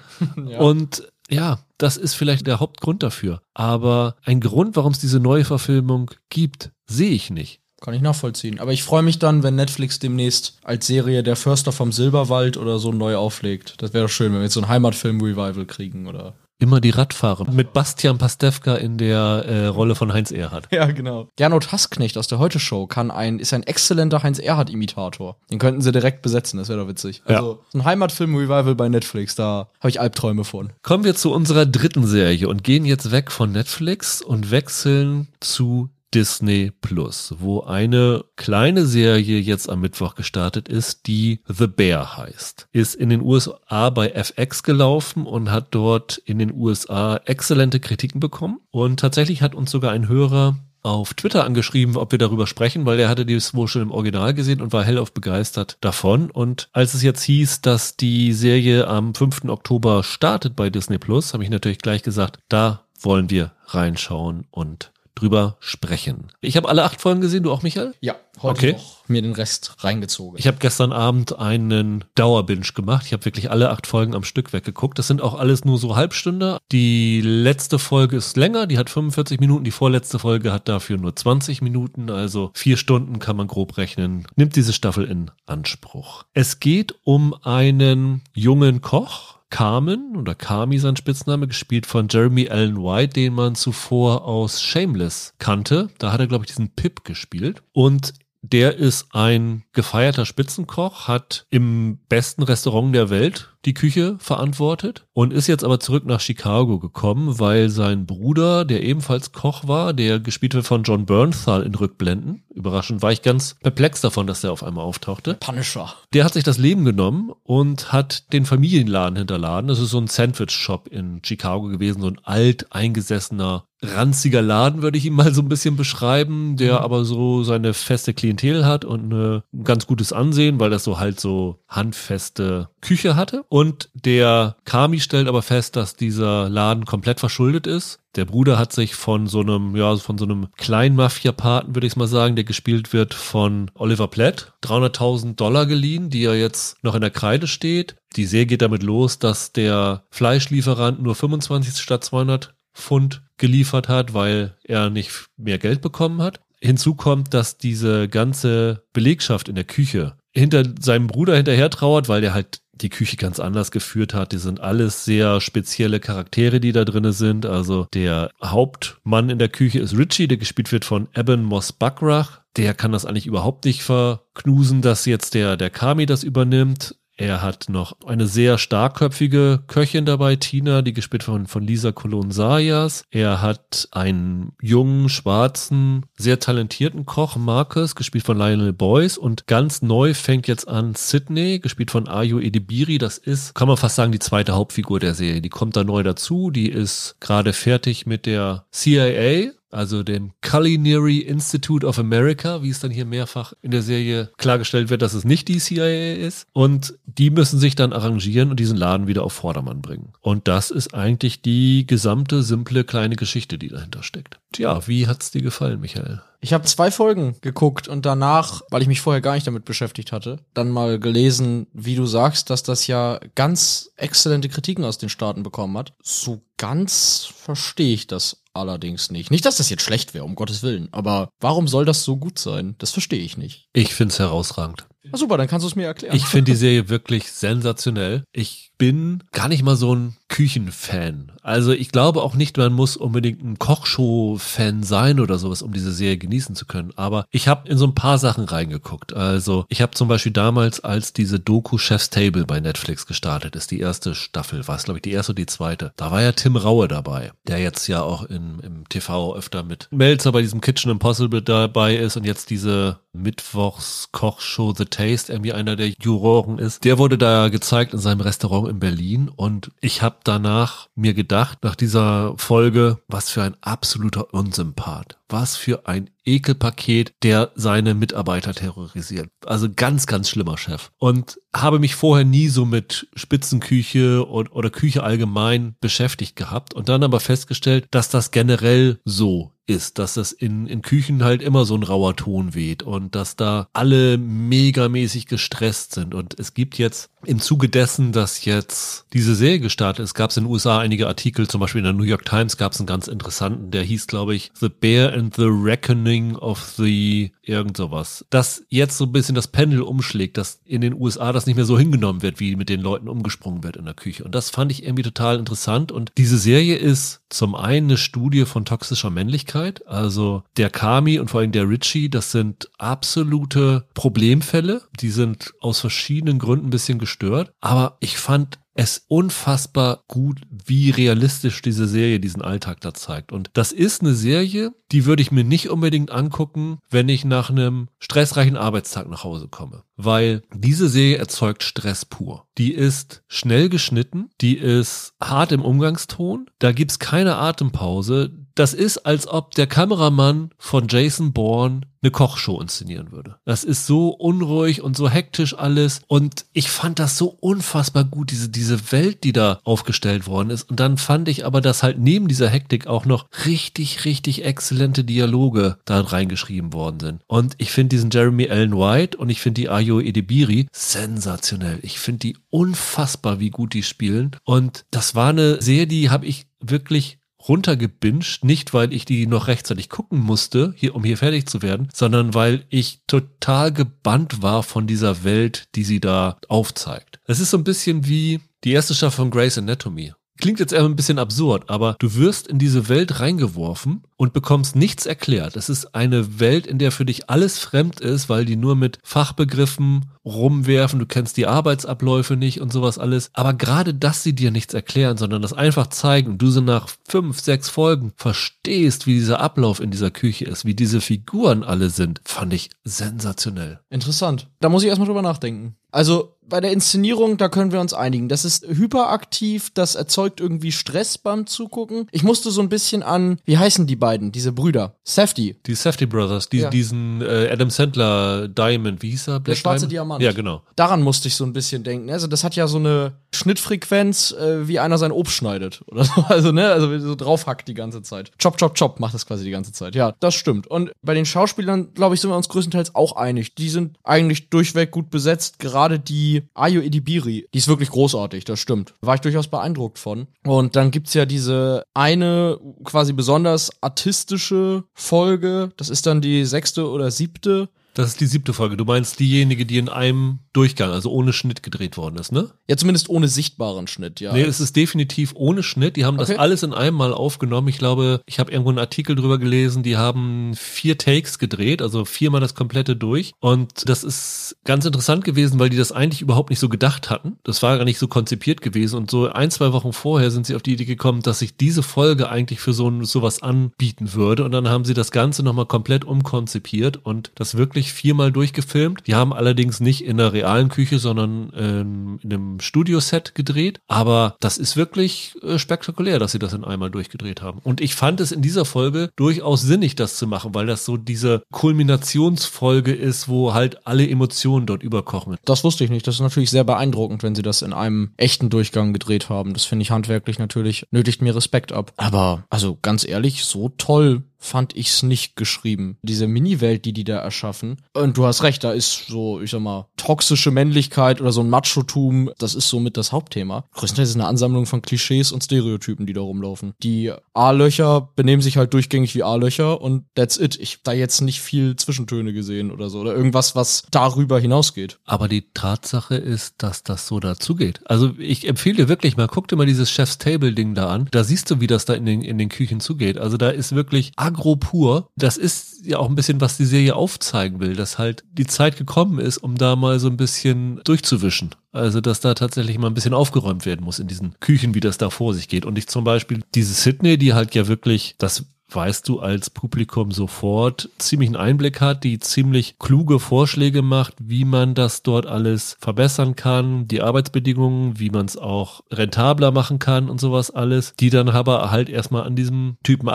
Und ja, das ist vielleicht der Hauptgrund dafür. Aber ein Grund, warum es diese neue Verfilmung gibt, sehe ich nicht. Kann ich nachvollziehen. Aber ich freue mich dann, wenn Netflix demnächst als Serie Der Förster vom Silberwald oder so neu auflegt. Das wäre doch schön, wenn wir jetzt so ein Heimatfilm-Revival kriegen, oder? Immer die Radfahrer. Mit Bastian Pastewka in der äh, Rolle von Heinz Erhardt. Ja, genau. Gernot Hassknecht aus der Heute-Show kann ein, ist ein exzellenter Heinz-Erhardt-Imitator. Den könnten sie direkt besetzen, das wäre doch witzig. Ja. Also, so ein Heimatfilm-Revival bei Netflix, da habe ich Albträume von. Kommen wir zu unserer dritten Serie und gehen jetzt weg von Netflix und wechseln zu Disney Plus, wo eine kleine Serie jetzt am Mittwoch gestartet ist, die The Bear heißt. Ist in den USA bei FX gelaufen und hat dort in den USA exzellente Kritiken bekommen. Und tatsächlich hat uns sogar ein Hörer auf Twitter angeschrieben, ob wir darüber sprechen, weil er hatte dies wohl schon im Original gesehen und war hellauf begeistert davon. Und als es jetzt hieß, dass die Serie am 5. Oktober startet bei Disney Plus, habe ich natürlich gleich gesagt, da wollen wir reinschauen und drüber sprechen. Ich habe alle acht Folgen gesehen, du auch, Michael? Ja, heute Okay. noch mir den Rest reingezogen. Ich habe gestern Abend einen Dauerbinge gemacht. Ich habe wirklich alle acht Folgen am Stück weggeguckt. Das sind auch alles nur so Halbstunde. Die letzte Folge ist länger, die hat 45 Minuten. Die vorletzte Folge hat dafür nur 20 Minuten. Also vier Stunden kann man grob rechnen. Nimmt diese Staffel in Anspruch. Es geht um einen jungen Koch. Carmen oder Kami sein Spitzname, gespielt von Jeremy Allen White, den man zuvor aus Shameless kannte. Da hat er, glaube ich, diesen Pip gespielt. Und der ist ein gefeierter Spitzenkoch, hat im besten Restaurant der Welt die Küche verantwortet und ist jetzt aber zurück nach Chicago gekommen, weil sein Bruder, der ebenfalls Koch war, der gespielt wird von John Bernthal in Rückblenden, überraschend war ich ganz perplex davon, dass der auf einmal auftauchte. Punisher. Der hat sich das Leben genommen und hat den Familienladen hinterladen. Das ist so ein Sandwich-Shop in Chicago gewesen, so ein alt eingesessener, ranziger Laden, würde ich ihn mal so ein bisschen beschreiben, der aber so seine feste Klientel hat und eine ein ganz gutes Ansehen, weil das so halt so handfeste Küche hatte. Und der Kami stellt aber fest, dass dieser Laden komplett verschuldet ist. Der Bruder hat sich von so einem, ja, von so einem kleinen Mafia-Paten, würde ich mal sagen, der gespielt wird von Oliver Platt, 300.000 Dollar geliehen, die er jetzt noch in der Kreide steht. Die Serie geht damit los, dass der Fleischlieferant nur 25 statt 200 Pfund geliefert hat, weil er nicht mehr Geld bekommen hat. Hinzu kommt, dass diese ganze Belegschaft in der Küche hinter seinem Bruder hinterher trauert, weil der halt die Küche ganz anders geführt hat. Die sind alles sehr spezielle Charaktere, die da drinne sind. Also der Hauptmann in der Küche ist Richie, der gespielt wird von Eben Moss Buckrach. Der kann das eigentlich überhaupt nicht verknusen, dass jetzt der, der Kami das übernimmt. Er hat noch eine sehr starkköpfige Köchin dabei, Tina, die gespielt von, von Lisa Colon Sayas. Er hat einen jungen, schwarzen, sehr talentierten Koch, Marcus, gespielt von Lionel Boyce. Und ganz neu fängt jetzt an Sydney, gespielt von Ayo Edibiri. Das ist, kann man fast sagen, die zweite Hauptfigur der Serie. Die kommt da neu dazu. Die ist gerade fertig mit der CIA also dem Culinary Institute of America, wie es dann hier mehrfach in der Serie klargestellt wird, dass es nicht die CIA ist. Und die müssen sich dann arrangieren und diesen Laden wieder auf Vordermann bringen. Und das ist eigentlich die gesamte simple kleine Geschichte, die dahinter steckt. Tja, wie hat's dir gefallen, Michael? Ich habe zwei Folgen geguckt und danach, weil ich mich vorher gar nicht damit beschäftigt hatte, dann mal gelesen, wie du sagst, dass das ja ganz exzellente Kritiken aus den Staaten bekommen hat. So ganz verstehe ich das allerdings nicht. Nicht, dass das jetzt schlecht wäre, um Gottes Willen, aber warum soll das so gut sein? Das verstehe ich nicht. Ich find's herausragend. Na super, dann kannst du es mir erklären. Ich finde die Serie wirklich sensationell. Ich bin gar nicht mal so ein Küchenfan. Also ich glaube auch nicht, man muss unbedingt ein Kochshow-Fan sein oder sowas, um diese Serie genießen zu können. Aber ich habe in so ein paar Sachen reingeguckt. Also ich habe zum Beispiel damals, als diese Doku Chef's Table bei Netflix gestartet ist, die erste Staffel, war es glaube ich die erste oder die zweite, da war ja Tim Raue dabei, der jetzt ja auch in, im TV öfter mit Melzer bei diesem Kitchen Impossible dabei ist und jetzt diese Mittwochs-Kochshow The Taste irgendwie einer der Juroren ist. Der wurde da gezeigt in seinem Restaurant in Berlin und ich habe danach mir gedacht, nach dieser Folge, was für ein absoluter Unsympath. Was für ein Ekelpaket, der seine Mitarbeiter terrorisiert. Also ganz, ganz schlimmer Chef. Und habe mich vorher nie so mit Spitzenküche und, oder Küche allgemein beschäftigt gehabt und dann aber festgestellt, dass das generell so ist, dass das in, in Küchen halt immer so ein rauer Ton weht und dass da alle megamäßig gestresst sind. Und es gibt jetzt im Zuge dessen, dass jetzt diese Serie gestartet ist, gab es in den USA einige Artikel, zum Beispiel in der New York Times gab es einen ganz interessanten, der hieß, glaube ich, The Bear and the Reckoning of the irgend sowas. Dass jetzt so ein bisschen das Pendel umschlägt, dass in den USA das nicht mehr so hingenommen wird, wie mit den Leuten umgesprungen wird in der Küche. Und das fand ich irgendwie total interessant. Und diese Serie ist zum einen eine Studie von toxischer Männlichkeit. Also der Kami und vor allem der Richie, das sind absolute Problemfälle. Die sind aus verschiedenen Gründen ein bisschen gestört. Aber ich fand es unfassbar gut, wie realistisch diese Serie diesen Alltag da zeigt. Und das ist eine Serie, die würde ich mir nicht unbedingt angucken, wenn ich nach einem stressreichen Arbeitstag nach Hause komme. Weil diese Serie erzeugt Stress pur. Die ist schnell geschnitten, die ist hart im Umgangston, da gibt's keine Atempause. Das ist, als ob der Kameramann von Jason Bourne eine Kochshow inszenieren würde. Das ist so unruhig und so hektisch alles. Und ich fand das so unfassbar gut, diese, diese Welt, die da aufgestellt worden ist. Und dann fand ich aber, dass halt neben dieser Hektik auch noch richtig, richtig exzellente Dialoge da reingeschrieben worden sind. Und ich finde diesen Jeremy Allen White und ich finde die Ayo Edebiri sensationell. Ich finde die unfassbar, wie gut die spielen. Und das war eine Serie, die habe ich wirklich runtergebinged, nicht weil ich die noch rechtzeitig gucken musste, hier, um hier fertig zu werden, sondern weil ich total gebannt war von dieser Welt, die sie da aufzeigt. Es ist so ein bisschen wie die erste Staffel von Grey's Anatomy. Klingt jetzt eher ein bisschen absurd, aber du wirst in diese Welt reingeworfen und bekommst nichts erklärt. Es ist eine Welt, in der für dich alles fremd ist, weil die nur mit Fachbegriffen rumwerfen, du kennst die Arbeitsabläufe nicht und sowas alles. Aber gerade, dass sie dir nichts erklären, sondern das einfach zeigen du so nach fünf, sechs Folgen verstehst, wie dieser Ablauf in dieser Küche ist, wie diese Figuren alle sind, fand ich sensationell. Interessant. Da muss ich erstmal drüber nachdenken. Also bei der Inszenierung, da können wir uns einigen. Das ist hyperaktiv, das erzeugt irgendwie Stress beim Zugucken. Ich musste so ein bisschen an, wie heißen die beiden, diese Brüder? Safety. Die Safety Brothers, die, Ja. diesen äh, Adam Sandler Diamond, wie hieß er? Der Black schwarze Diamond? Diamant. Ja, genau. Daran musste ich so ein bisschen denken. Also das hat ja so eine Schnittfrequenz, äh, wie einer sein Obst schneidet oder so. Also ne, also so draufhackt die ganze Zeit. Chop, chop, chop macht das quasi die ganze Zeit. Ja, das stimmt. Und bei den Schauspielern, glaube ich, sind wir uns größtenteils auch einig. Die sind eigentlich durchweg gut besetzt. Gerade die Ayo Idibiri, die ist wirklich großartig, das stimmt. War ich durchaus beeindruckt von. Und dann gibt's ja diese eine quasi besonders artistische Folge. Das ist dann die sechste oder siebte. Das ist die siebte Folge. Du meinst diejenige, die in einem Durchgang, also ohne Schnitt gedreht worden ist, ne? Ja, zumindest ohne sichtbaren Schnitt, ja. Nee, es ist definitiv ohne Schnitt. Die haben Okay. das alles in einem Mal aufgenommen. Ich glaube, ich habe irgendwo einen Artikel drüber gelesen, die haben vier Takes gedreht, also viermal das komplette durch. Und das ist ganz interessant gewesen, weil die das eigentlich überhaupt nicht so gedacht hatten. Das war gar nicht so konzipiert gewesen. Und so ein, zwei Wochen vorher sind sie auf die Idee gekommen, dass sich diese Folge eigentlich für so sowas anbieten würde. Und dann haben sie das Ganze nochmal komplett umkonzipiert und das wirklich viermal durchgefilmt. Die haben allerdings nicht in der realen Küche, sondern ähm, in einem Studioset gedreht. Aber das ist wirklich äh, spektakulär, dass sie das in einmal durchgedreht haben. Und ich fand es in dieser Folge durchaus sinnig, das zu machen, weil das so diese Kulminationsfolge ist, wo halt alle Emotionen dort überkochen. Das wusste ich nicht. Das ist natürlich sehr beeindruckend, wenn sie das in einem echten Durchgang gedreht haben. Das finde ich handwerklich natürlich, nötigt mir Respekt ab. Aber, also ganz ehrlich, so toll fand ich's nicht geschrieben. Diese Mini-Welt, die die da erschaffen. Und du hast recht, da ist so, ich sag mal, toxische Männlichkeit oder so ein Machotum, das ist somit das Hauptthema. Größtenteils ist eine Ansammlung von Klischees und Stereotypen, die da rumlaufen. Die A-Löcher benehmen sich halt durchgängig wie A-Löcher und that's it. Ich da jetzt nicht viel Zwischentöne gesehen oder so. Oder irgendwas, was darüber hinausgeht. Aber die Tatsache ist, dass das so dazugeht. Also ich empfehle dir wirklich mal, guck dir mal dieses Chef's Table Ding da an. Da siehst du, wie das da in den, in den Küchen zugeht. Also da ist wirklich agro pur. Das ist ja auch ein bisschen, was die Serie aufzeigen will, dass halt die Zeit gekommen ist, um da mal so ein bisschen durchzuwischen. Also, dass da tatsächlich mal ein bisschen aufgeräumt werden muss in diesen Küchen, wie das da vor sich geht. Und ich zum Beispiel diese Sydney, die halt ja wirklich, das weißt du als Publikum sofort, ziemlichen Einblick hat, die ziemlich kluge Vorschläge macht, wie man das dort alles verbessern kann, die Arbeitsbedingungen, wie man es auch rentabler machen kann und sowas alles, die dann aber halt erstmal an diesem Typen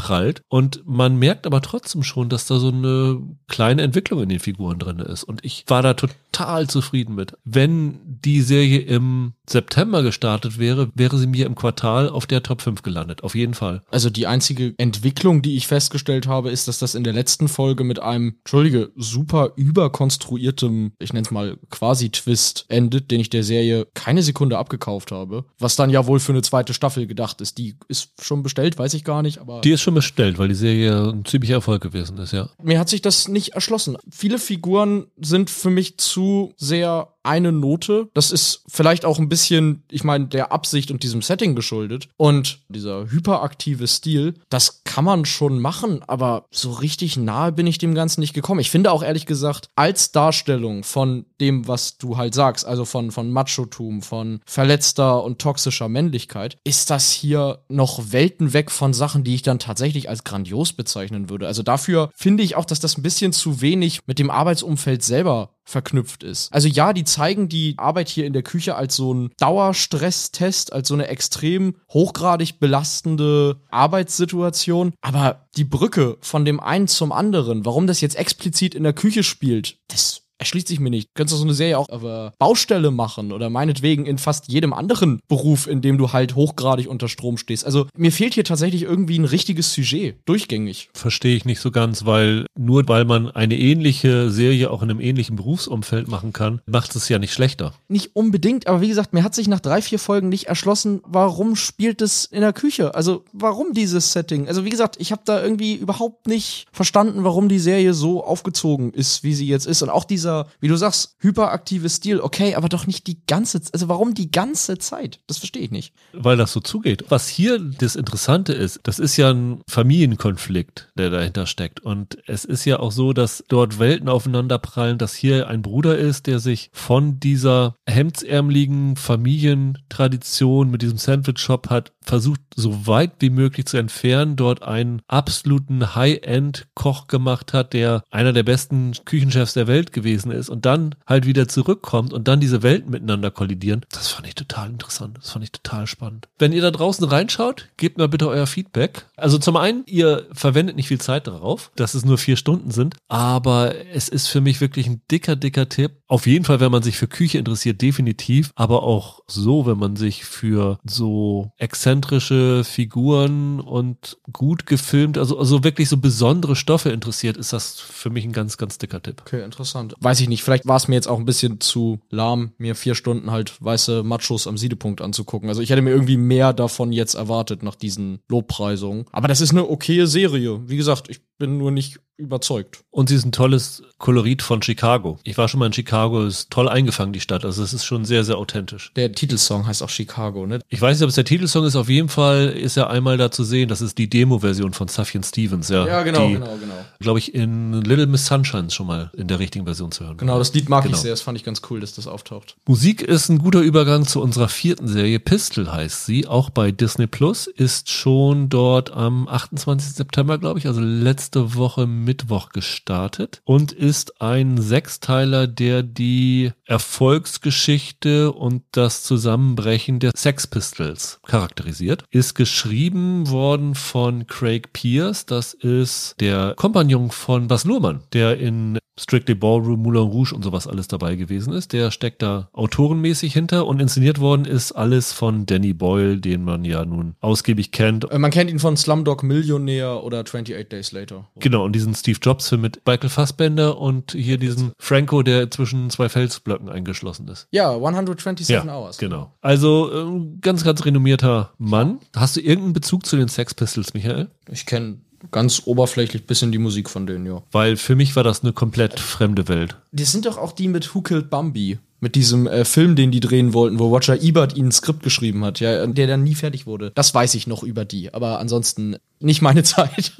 abprallt. Und man merkt aber trotzdem schon, dass da so eine kleine Entwicklung in den Figuren drin ist. Und ich war da total zufrieden mit. Wenn die Serie im September gestartet wäre, wäre sie mir im Quartal auf der Top 5 gelandet. Auf jeden Fall. Also die einzige Entwicklung, die ich festgestellt habe, ist, dass das in der letzten Folge mit einem, entschuldige, super überkonstruiertem, ich nenne es mal Quasi-Twist endet, den ich der Serie keine Sekunde abgekauft habe. Was dann ja wohl für eine zweite Staffel gedacht ist. Die ist schon bestellt, weiß ich gar nicht, aber Die ist schon bestellt, weil die Serie ein ziemlicher Erfolg gewesen ist, ja. mir hat sich das nicht erschlossen. Viele Figuren sind für mich zu sehr eine Note. Das ist vielleicht auch ein bisschen, ich meine, der Absicht und diesem Setting geschuldet. Und dieser hyperaktive Stil, das kann man schon machen, aber so richtig nahe bin ich dem Ganzen nicht gekommen. Ich finde auch ehrlich gesagt, als Darstellung von dem, was du halt sagst, also von, von Machotum, von verletzter und toxischer Männlichkeit, ist das hier noch Welten weg von Sachen, die ich dann tatsächlich als grandios bezeichnen würde. Also dafür finde ich auch, dass das ein bisschen zu wenig mit dem Arbeitsumfeld selber verknüpft ist. Also ja, die zeigen die Arbeit hier in der Küche als so ein Dauerstresstest, als so eine extrem hochgradig belastende Arbeitssituation. Aber die Brücke von dem einen zum anderen, warum das jetzt explizit in der Küche spielt, das erschließt sich mir nicht. Du könntest doch so eine Serie auch auf der Baustelle machen oder meinetwegen in fast jedem anderen Beruf, in dem du halt hochgradig unter Strom stehst. Also mir fehlt hier tatsächlich irgendwie ein richtiges Sujet, durchgängig. Verstehe ich nicht so ganz, weil nur weil man eine ähnliche Serie auch in einem ähnlichen Berufsumfeld machen kann, macht es ja nicht schlechter. Nicht unbedingt, aber wie gesagt, mir hat sich nach drei, vier Folgen nicht erschlossen, warum spielt es in der Küche? Also warum dieses Setting? Also wie gesagt, ich habe da irgendwie überhaupt nicht verstanden, warum die Serie so aufgezogen ist, wie sie jetzt ist. Und auch dieser, wie du sagst, hyperaktive Stil, okay, aber doch nicht die ganze Zeit. Also warum die ganze Zeit? Das verstehe ich nicht. Weil das so zugeht. Was hier das Interessante ist, das ist ja ein Familienkonflikt, der dahinter steckt. Und es ist ja auch so, dass dort Welten aufeinanderprallen, dass hier ein Bruder ist, der sich von dieser hemdsärmeligen Familientradition mit diesem Sandwich-Shop hat versucht, so weit wie möglich zu entfernen, dort einen absoluten High-End-Koch gemacht hat, der einer der besten Küchenchefs der Welt gewesen gewesen ist und dann halt wieder zurückkommt und dann diese Welten miteinander kollidieren, das fand ich total interessant. Das fand ich total spannend. Wenn ihr da draußen reinschaut, gebt mal bitte euer Feedback. Also zum einen, ihr verwendet nicht viel Zeit darauf, dass es nur vier Stunden sind, aber es ist für mich wirklich ein dicker, dicker Tipp. Auf jeden Fall, wenn man sich für Küche interessiert, definitiv, aber auch so, wenn man sich für so exzentrische Figuren und gut gefilmt, also, also wirklich so besondere Stoffe interessiert, ist das für mich ein ganz, ganz dicker Tipp. Okay, interessant. Weiß ich nicht, vielleicht war es mir jetzt auch ein bisschen zu lahm, mir vier Stunden halt weiße Machos am Siedepunkt anzugucken. Also ich hätte mir irgendwie mehr davon jetzt erwartet nach diesen Lobpreisungen. Aber das ist eine okaye Serie. Wie gesagt, ich bin nur nicht überzeugt. Und sie ist ein tolles Kolorit von Chicago. Ich war schon mal in Chicago, ist toll eingefangen, die Stadt. Also es ist schon sehr, sehr authentisch. Der Titelsong heißt auch Chicago, ne? Ich weiß nicht, ob es der Titelsong ist. Auf jeden Fall ist er einmal da zu sehen. Das ist die Demo-Version von Sufjan Stevens. Ja, Ja, genau, die, genau, genau. Glaube ich, in Little Miss Sunshine schon mal in der richtigen Version zu hören. Genau, das Lied mag Genau. ich sehr. Das fand ich ganz cool, dass das auftaucht. Musik ist ein guter Übergang zu unserer vierten Serie. Pistol heißt sie, auch bei Disney Plus, ist schon dort am 28. September, glaube ich, also letzte Woche Mittwoch gestartet und ist ein Sechsteiler, der die Erfolgsgeschichte und das Zusammenbrechen der Sex Pistols charakterisiert. Ist geschrieben worden von Craig Pierce, das ist der Kompagnon von Bas Luhrmann, der in Strictly Ballroom, Moulin Rouge und sowas alles dabei gewesen ist. Der steckt da autorenmäßig hinter und inszeniert worden ist alles von Danny Boyle, den man ja nun ausgiebig kennt. Äh, Man kennt ihn von Slumdog Millionär oder 28 Days Later. Genau, und diesen Steve Jobs-Film mit Michael Fassbender und hier diesen Franco, der zwischen zwei Felsblöcken eingeschlossen ist. Ja, 127 Hours. genau. Also ähm, ganz, ganz renommierter Mann. Hast du irgendeinen Bezug zu den Sex Pistols, Michael? Ich kenne ganz oberflächlich bisschen die Musik von denen, ja. Weil für mich war das eine komplett fremde Welt. Das sind doch auch die mit Who Killed Bambi. Mit diesem äh, Film, den die drehen wollten, wo Roger Ebert ihnen ein Skript geschrieben hat, ja, der dann nie fertig wurde. Das weiß ich noch über die, aber ansonsten nicht meine Zeit.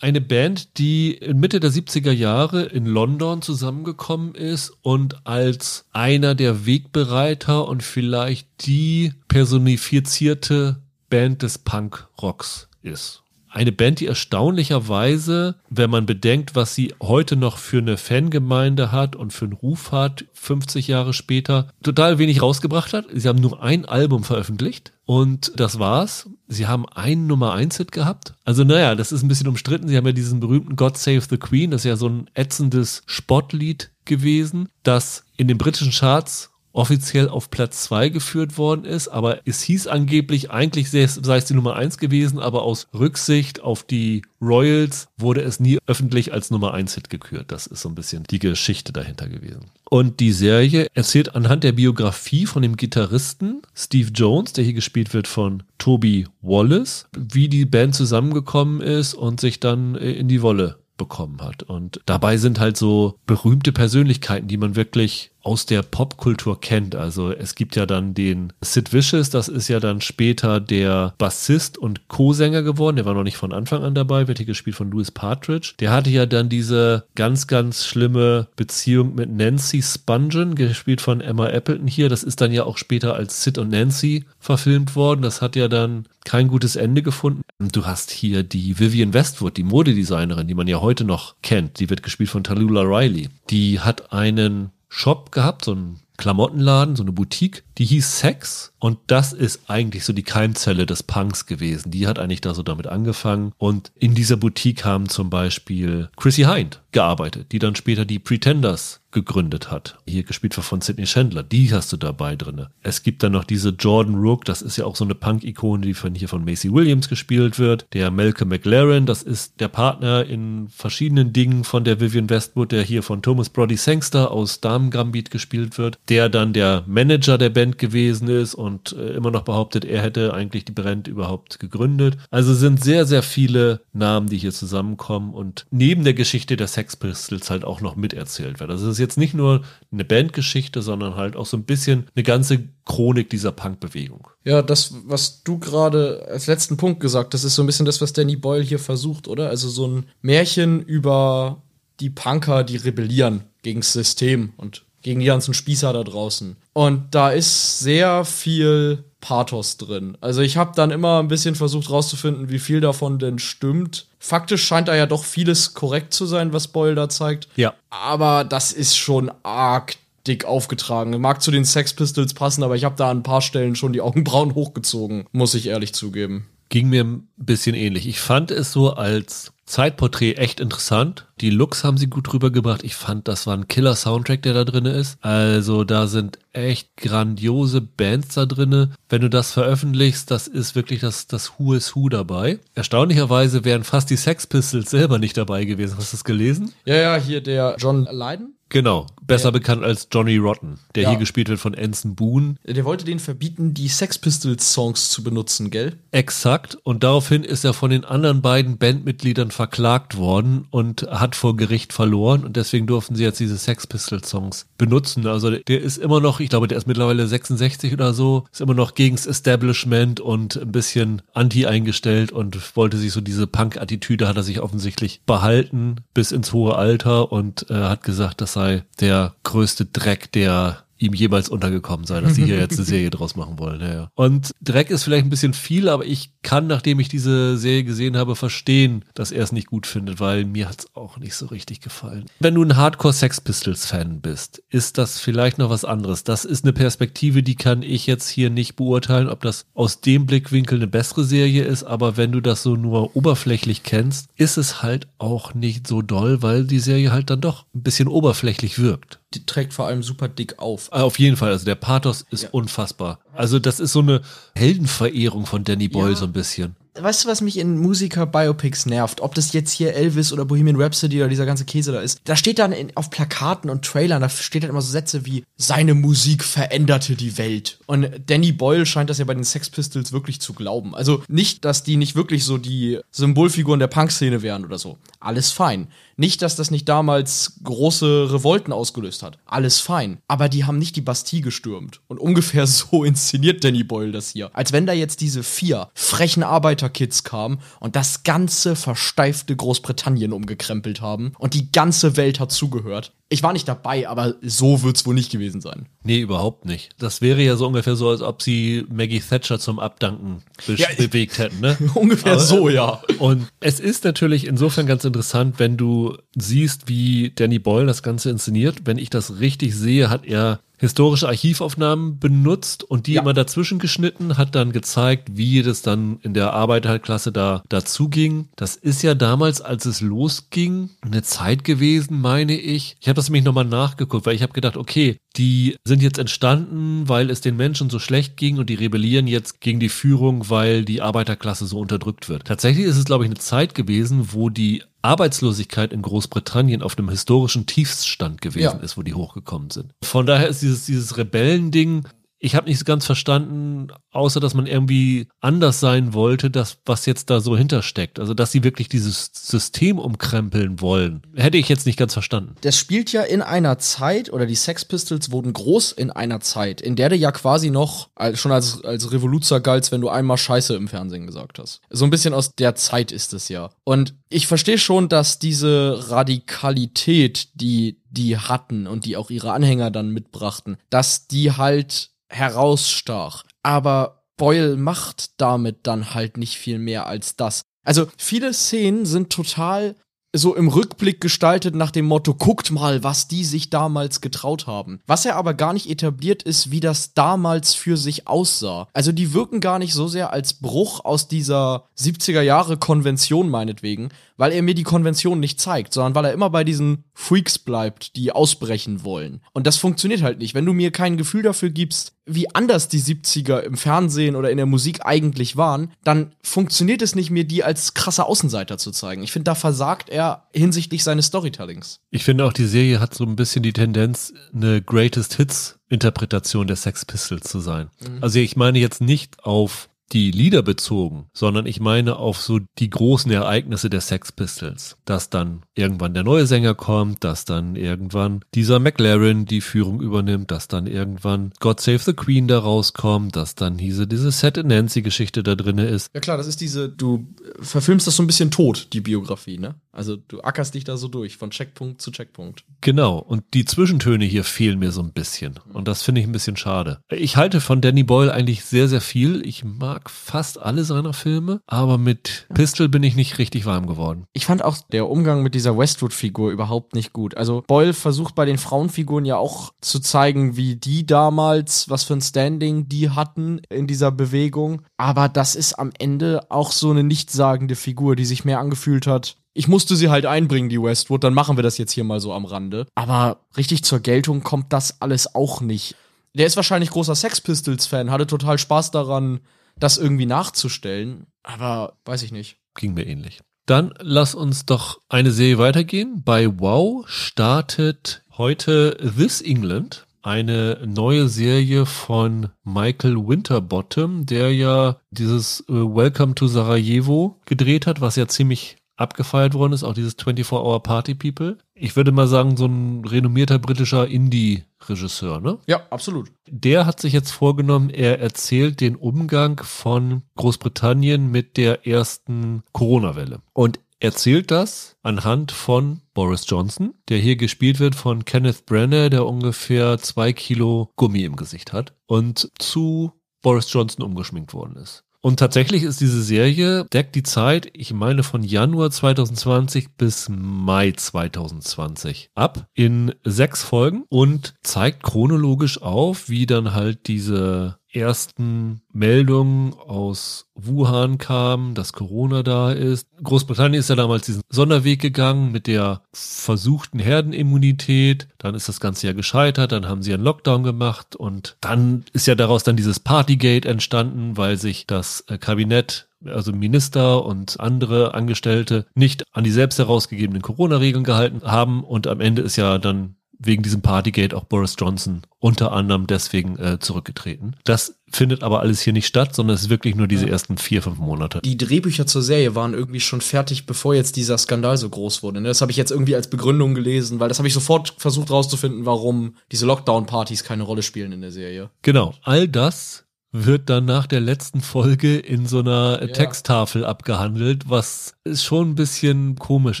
Eine Band, die in Mitte der 70er Jahre in London zusammengekommen ist und als einer der Wegbereiter und vielleicht die personifizierte Band des Punk-Rocks ist. Eine Band, die erstaunlicherweise, wenn man bedenkt, was sie heute noch für eine Fangemeinde hat und für einen Ruf hat, 50 Jahre später, total wenig rausgebracht hat. Sie haben nur ein Album veröffentlicht und das war's. Sie haben einen Nummer 1 Hit gehabt. Also naja, das ist ein bisschen umstritten. Sie haben ja diesen berühmten God Save the Queen, das ist ja so ein ätzendes Spottlied gewesen, das in den britischen Charts offiziell auf Platz 2 geführt worden ist, aber es hieß angeblich, eigentlich sei es die Nummer 1 gewesen, aber aus Rücksicht auf die Royals wurde es nie öffentlich als Nummer 1 Hit gekürt. Das ist so ein bisschen die Geschichte dahinter gewesen. Und die Serie erzählt anhand der Biografie von dem Gitarristen Steve Jones, der hier gespielt wird von Toby Wallace, wie die Band zusammengekommen ist und sich dann äh, in die Wolle bekommen hat. Und dabei sind halt so berühmte Persönlichkeiten, die man wirklich aus der Popkultur kennt. Also es gibt ja dann den Sid Vicious, das ist ja dann später der Bassist und Co-Sänger geworden. Der war noch nicht von Anfang an dabei, wird hier gespielt von Louis Partridge. Der hatte ja dann diese ganz, ganz schlimme Beziehung mit Nancy Spungen, gespielt von Emma Appleton hier. Das ist dann ja auch später als Sid und Nancy verfilmt worden. Das hat ja dann kein gutes Ende gefunden. Du hast hier die Vivian Westwood, die Modedesignerin, die man ja heute noch kennt. Die wird gespielt von Tallulah Riley. Die hat einen Shop gehabt, so einen Klamottenladen, so eine Boutique, die hieß Sex und das ist eigentlich so die Keimzelle des Punks gewesen. Die hat eigentlich da so damit angefangen und in dieser Boutique haben zum Beispiel Chrissy Hind gearbeitet, die dann später die Pretenders gegründet hat. Hier gespielt von Sidney Chandler, die hast du dabei drinne. Es gibt dann noch diese Jordan Rook, das ist ja auch so eine Punk-Ikone, die von hier von Macy Williams gespielt wird. Der Malcolm McLaren, das ist der Partner in verschiedenen Dingen von der Vivian Westwood, der hier von Thomas Brody Sangster aus Damen Gambit gespielt wird, der dann der Manager der Band gewesen ist und äh, immer noch behauptet, er hätte eigentlich die Band überhaupt gegründet. Also sind sehr, sehr viele Namen, die hier zusammenkommen und neben der Geschichte der Sex Pistols halt auch noch miterzählt wird. Also es ist jetzt nicht nur eine Bandgeschichte, sondern halt auch so ein bisschen eine ganze Chronik dieser Punkbewegung. Ja, das, was du gerade als letzten Punkt gesagt hast, ist so ein bisschen das, was Danny Boyle hier versucht, oder? Also so ein Märchen über die Punker, die rebellieren gegen das System und gegen die ganzen Spießer da draußen. Und da ist sehr viel Pathos drin. Also ich habe dann immer ein bisschen versucht rauszufinden, wie viel davon denn stimmt. Faktisch scheint da ja doch vieles korrekt zu sein, was Boyle da zeigt. Ja. Aber das ist schon arg dick aufgetragen. Mag zu den Sex Pistols passen, aber ich habe da an ein paar Stellen schon die Augenbrauen hochgezogen, muss ich ehrlich zugeben. Ging mir ein bisschen ähnlich. Ich fand es so als Zeitporträt echt interessant. Die Looks haben sie gut rübergebracht. Ich fand, das war ein Killer-Soundtrack, der da drin ist. Also da sind echt grandiose Bands da drinne. Wenn du das veröffentlichst, das ist wirklich das, das Who is Who dabei. Erstaunlicherweise wären fast die Sex Pistols selber nicht dabei gewesen. Hast du das gelesen? Ja, ja, hier der John Lydon. Genau, besser bekannt als Johnny Rotten, der Ja. hier gespielt wird von Anson Boone. Der wollte denen verbieten, die Sex Pistols Songs zu benutzen, gell? Exakt. Und daraufhin ist er von den anderen beiden Bandmitgliedern verklagt worden und hat vor Gericht verloren. Und deswegen durften sie jetzt diese Sex Pistols Songs benutzen. Also der ist immer noch, ich glaube, der ist mittlerweile 66 oder so, ist immer noch gegens Establishment und ein bisschen anti eingestellt und wollte sich so diese Punk-Attitüde hat er sich offensichtlich behalten bis ins hohe Alter und äh, hat gesagt, das sei der größte Dreck, der ihm jemals untergekommen sei, dass sie hier jetzt eine Serie draus machen wollen. Ja, ja. Und Dreck ist vielleicht ein bisschen viel, aber ich kann, nachdem ich diese Serie gesehen habe, verstehen, dass er es nicht gut findet, weil mir hat's auch nicht so richtig gefallen. Wenn du ein Hardcore Sex Pistols Fan bist, ist das vielleicht noch was anderes. Das ist eine Perspektive, die kann ich jetzt hier nicht beurteilen, ob das aus dem Blickwinkel eine bessere Serie ist, aber wenn du das so nur oberflächlich kennst, ist es halt auch nicht so doll, weil die Serie halt dann doch ein bisschen oberflächlich wirkt. Die trägt vor allem super dick auf. Ah, Auf jeden Fall, also der Pathos ist Ja. unfassbar. Also das ist so eine Heldenverehrung von Danny Boyle Ja. so ein bisschen. Weißt du, was mich in Musiker-Biopics nervt? Ob das jetzt hier Elvis oder Bohemian Rhapsody oder dieser ganze Käse da ist. Da steht dann in, auf Plakaten und Trailern, da steht dann immer so Sätze wie, seine Musik veränderte die Welt. Und Danny Boyle scheint das ja bei den Sex Pistols wirklich zu glauben. Also nicht, dass die nicht wirklich so die Symbolfiguren der Punk-Szene wären oder so. Alles fein. Nicht, dass das nicht damals große Revolten ausgelöst hat. Alles fein. Aber die haben nicht die Bastille gestürmt. Und ungefähr so inszeniert Danny Boyle das hier. Als wenn da jetzt diese vier frechen Arbeiterkids kamen und das ganze versteifte Großbritannien umgekrempelt haben und die ganze Welt hat zugehört. Ich war nicht dabei, aber so wird's wohl nicht gewesen sein. Nee, überhaupt nicht. Das wäre ja so ungefähr so, als ob sie Maggie Thatcher zum Abdanken be Ja, bewegt hätten, ne? Ungefähr Aber- so, ja. Und es ist natürlich insofern ganz interessant, wenn du siehst, wie Danny Boyle das Ganze inszeniert. Wenn ich das richtig sehe, hat er historische Archivaufnahmen benutzt und die Ja. immer dazwischen geschnitten, hat dann gezeigt, wie das dann in der Arbeiterklasse da dazu ging. Das ist ja damals, als es losging, eine Zeit gewesen, meine ich. Ich habe das nämlich nochmal nachgeguckt, weil ich habe gedacht, okay, die sind jetzt entstanden, weil es den Menschen so schlecht ging und die rebellieren jetzt gegen die Führung, weil die Arbeiterklasse so unterdrückt wird. Tatsächlich ist es, glaube ich, eine Zeit gewesen, wo die Arbeitslosigkeit in Großbritannien auf einem historischen Tiefstand gewesen Ja. ist, wo die hochgekommen sind. Von daher ist dieses, dieses Rebellending, ich habe nicht ganz verstanden, außer dass man irgendwie anders sein wollte, das, was jetzt da so hintersteckt. Also, dass sie wirklich dieses System umkrempeln wollen. Hätte ich jetzt nicht ganz verstanden. Das spielt ja in einer Zeit, oder die Sex Pistols wurden groß in einer Zeit, in der du ja quasi noch als, schon als, als Revoluzer galtst, wenn du einmal Scheiße im Fernsehen gesagt hast. So ein bisschen aus der Zeit ist es ja. Und ich verstehe schon, dass diese Radikalität, die die hatten und die auch ihre Anhänger dann mitbrachten, dass die halt herausstach. Aber Boyle macht damit dann halt nicht viel mehr als das. Also viele Szenen sind total so im Rückblick gestaltet nach dem Motto, guckt mal, was die sich damals getraut haben. Was er aber gar nicht etabliert ist, wie das damals für sich aussah. Also die wirken gar nicht so sehr als Bruch aus dieser 70er Jahre Konvention meinetwegen, weil er mir die Konvention nicht zeigt, sondern weil er immer bei diesen Freaks bleibt, die ausbrechen wollen. Und das funktioniert halt nicht. Wenn du mir kein Gefühl dafür gibst, wie anders die 70er im Fernsehen oder in der Musik eigentlich waren, dann funktioniert es nicht mehr, die als krasse Außenseiter zu zeigen. Ich finde, da versagt er hinsichtlich seines Storytellings. Ich finde auch, die Serie hat so ein bisschen die Tendenz, eine Greatest Hits Interpretation der Sex Pistols zu sein. Also ich meine jetzt nicht auf die Lieder bezogen, sondern ich meine auf so die großen Ereignisse der Sex Pistols. Dass dann irgendwann der neue Sänger kommt, dass dann irgendwann dieser McLaren die Führung übernimmt, dass dann irgendwann God Save the Queen da rauskommt, dass dann diese, diese Set Nancy Geschichte da drinne ist. Ja klar, das ist diese, du verfilmst das so ein bisschen tot, die Biografie, ne? Also du ackerst dich da so durch, von Checkpunkt zu Checkpunkt. Genau, und die Zwischentöne hier fehlen mir so ein bisschen. Und das finde ich ein bisschen schade. Ich halte von Danny Boyle eigentlich sehr, sehr viel. Ich mag fast alle seiner Filme, aber mit Pistol bin ich nicht richtig warm geworden. Ich fand auch der Umgang mit dieser Westwood-Figur überhaupt nicht gut. Also Boyle versucht bei den Frauenfiguren ja auch zu zeigen, wie die damals, was für ein Standing die hatten in dieser Bewegung. Aber das ist am Ende auch so eine nichtssagende Figur, die sich mehr angefühlt hat ich musste sie halt einbringen, die Westwood, dann machen wir das jetzt hier mal so am Rande. Aber richtig zur Geltung kommt das alles auch nicht. Der ist wahrscheinlich großer Sex Pistols-Fan, hatte total Spaß daran, das irgendwie nachzustellen. Aber weiß ich nicht. Ging mir ähnlich. Dann lass uns doch eine Serie weitergehen. Bei Wow startet heute This England, eine neue Serie von Michael Winterbottom, der ja dieses äh, Welcome to Sarajevo gedreht hat, was ja ziemlich abgefeiert worden ist, auch dieses 24-Hour Party People. Ich würde mal sagen, so ein renommierter britischer Indie-Regisseur, ne? Ja, absolut. Der hat sich jetzt vorgenommen, er erzählt den Umgang von Großbritannien mit der ersten Corona-Welle. Und erzählt das anhand von Boris Johnson, der hier gespielt wird von Kenneth Branagh, der ungefähr zwei Kilo Gummi im Gesicht hat und zu Boris Johnson umgeschminkt worden ist. Und tatsächlich ist diese Serie, deckt die Zeit, ich meine von Januar 2020 bis Mai 2020 ab in sechs Folgen und zeigt chronologisch auf, wie dann halt diese ersten Meldungen aus Wuhan kamen, dass Corona da ist. Großbritannien ist ja damals diesen Sonderweg gegangen mit der versuchten Herdenimmunität. Dann ist das Ganze ja gescheitert. Dann haben sie einen Lockdown gemacht und dann ist ja daraus dann dieses Partygate entstanden, weil sich das äh, Kabinett also Minister und andere Angestellte nicht an die selbst herausgegebenen Corona-Regeln gehalten haben und am Ende ist ja dann wegen diesem Partygate auch Boris Johnson unter anderem deswegen äh, zurückgetreten. Das findet aber alles hier nicht statt, sondern es ist wirklich nur diese ja. ersten vier, fünf Monate. Die Drehbücher zur Serie waren irgendwie schon fertig, bevor jetzt dieser Skandal so groß wurde. Ne? Das habe ich jetzt irgendwie als Begründung gelesen, weil das habe ich sofort versucht rauszufinden, warum diese Lockdown-Partys keine Rolle spielen in der Serie. Genau, all das wird dann nach der letzten Folge in so einer ja. Texttafel abgehandelt, was schon ein bisschen komisch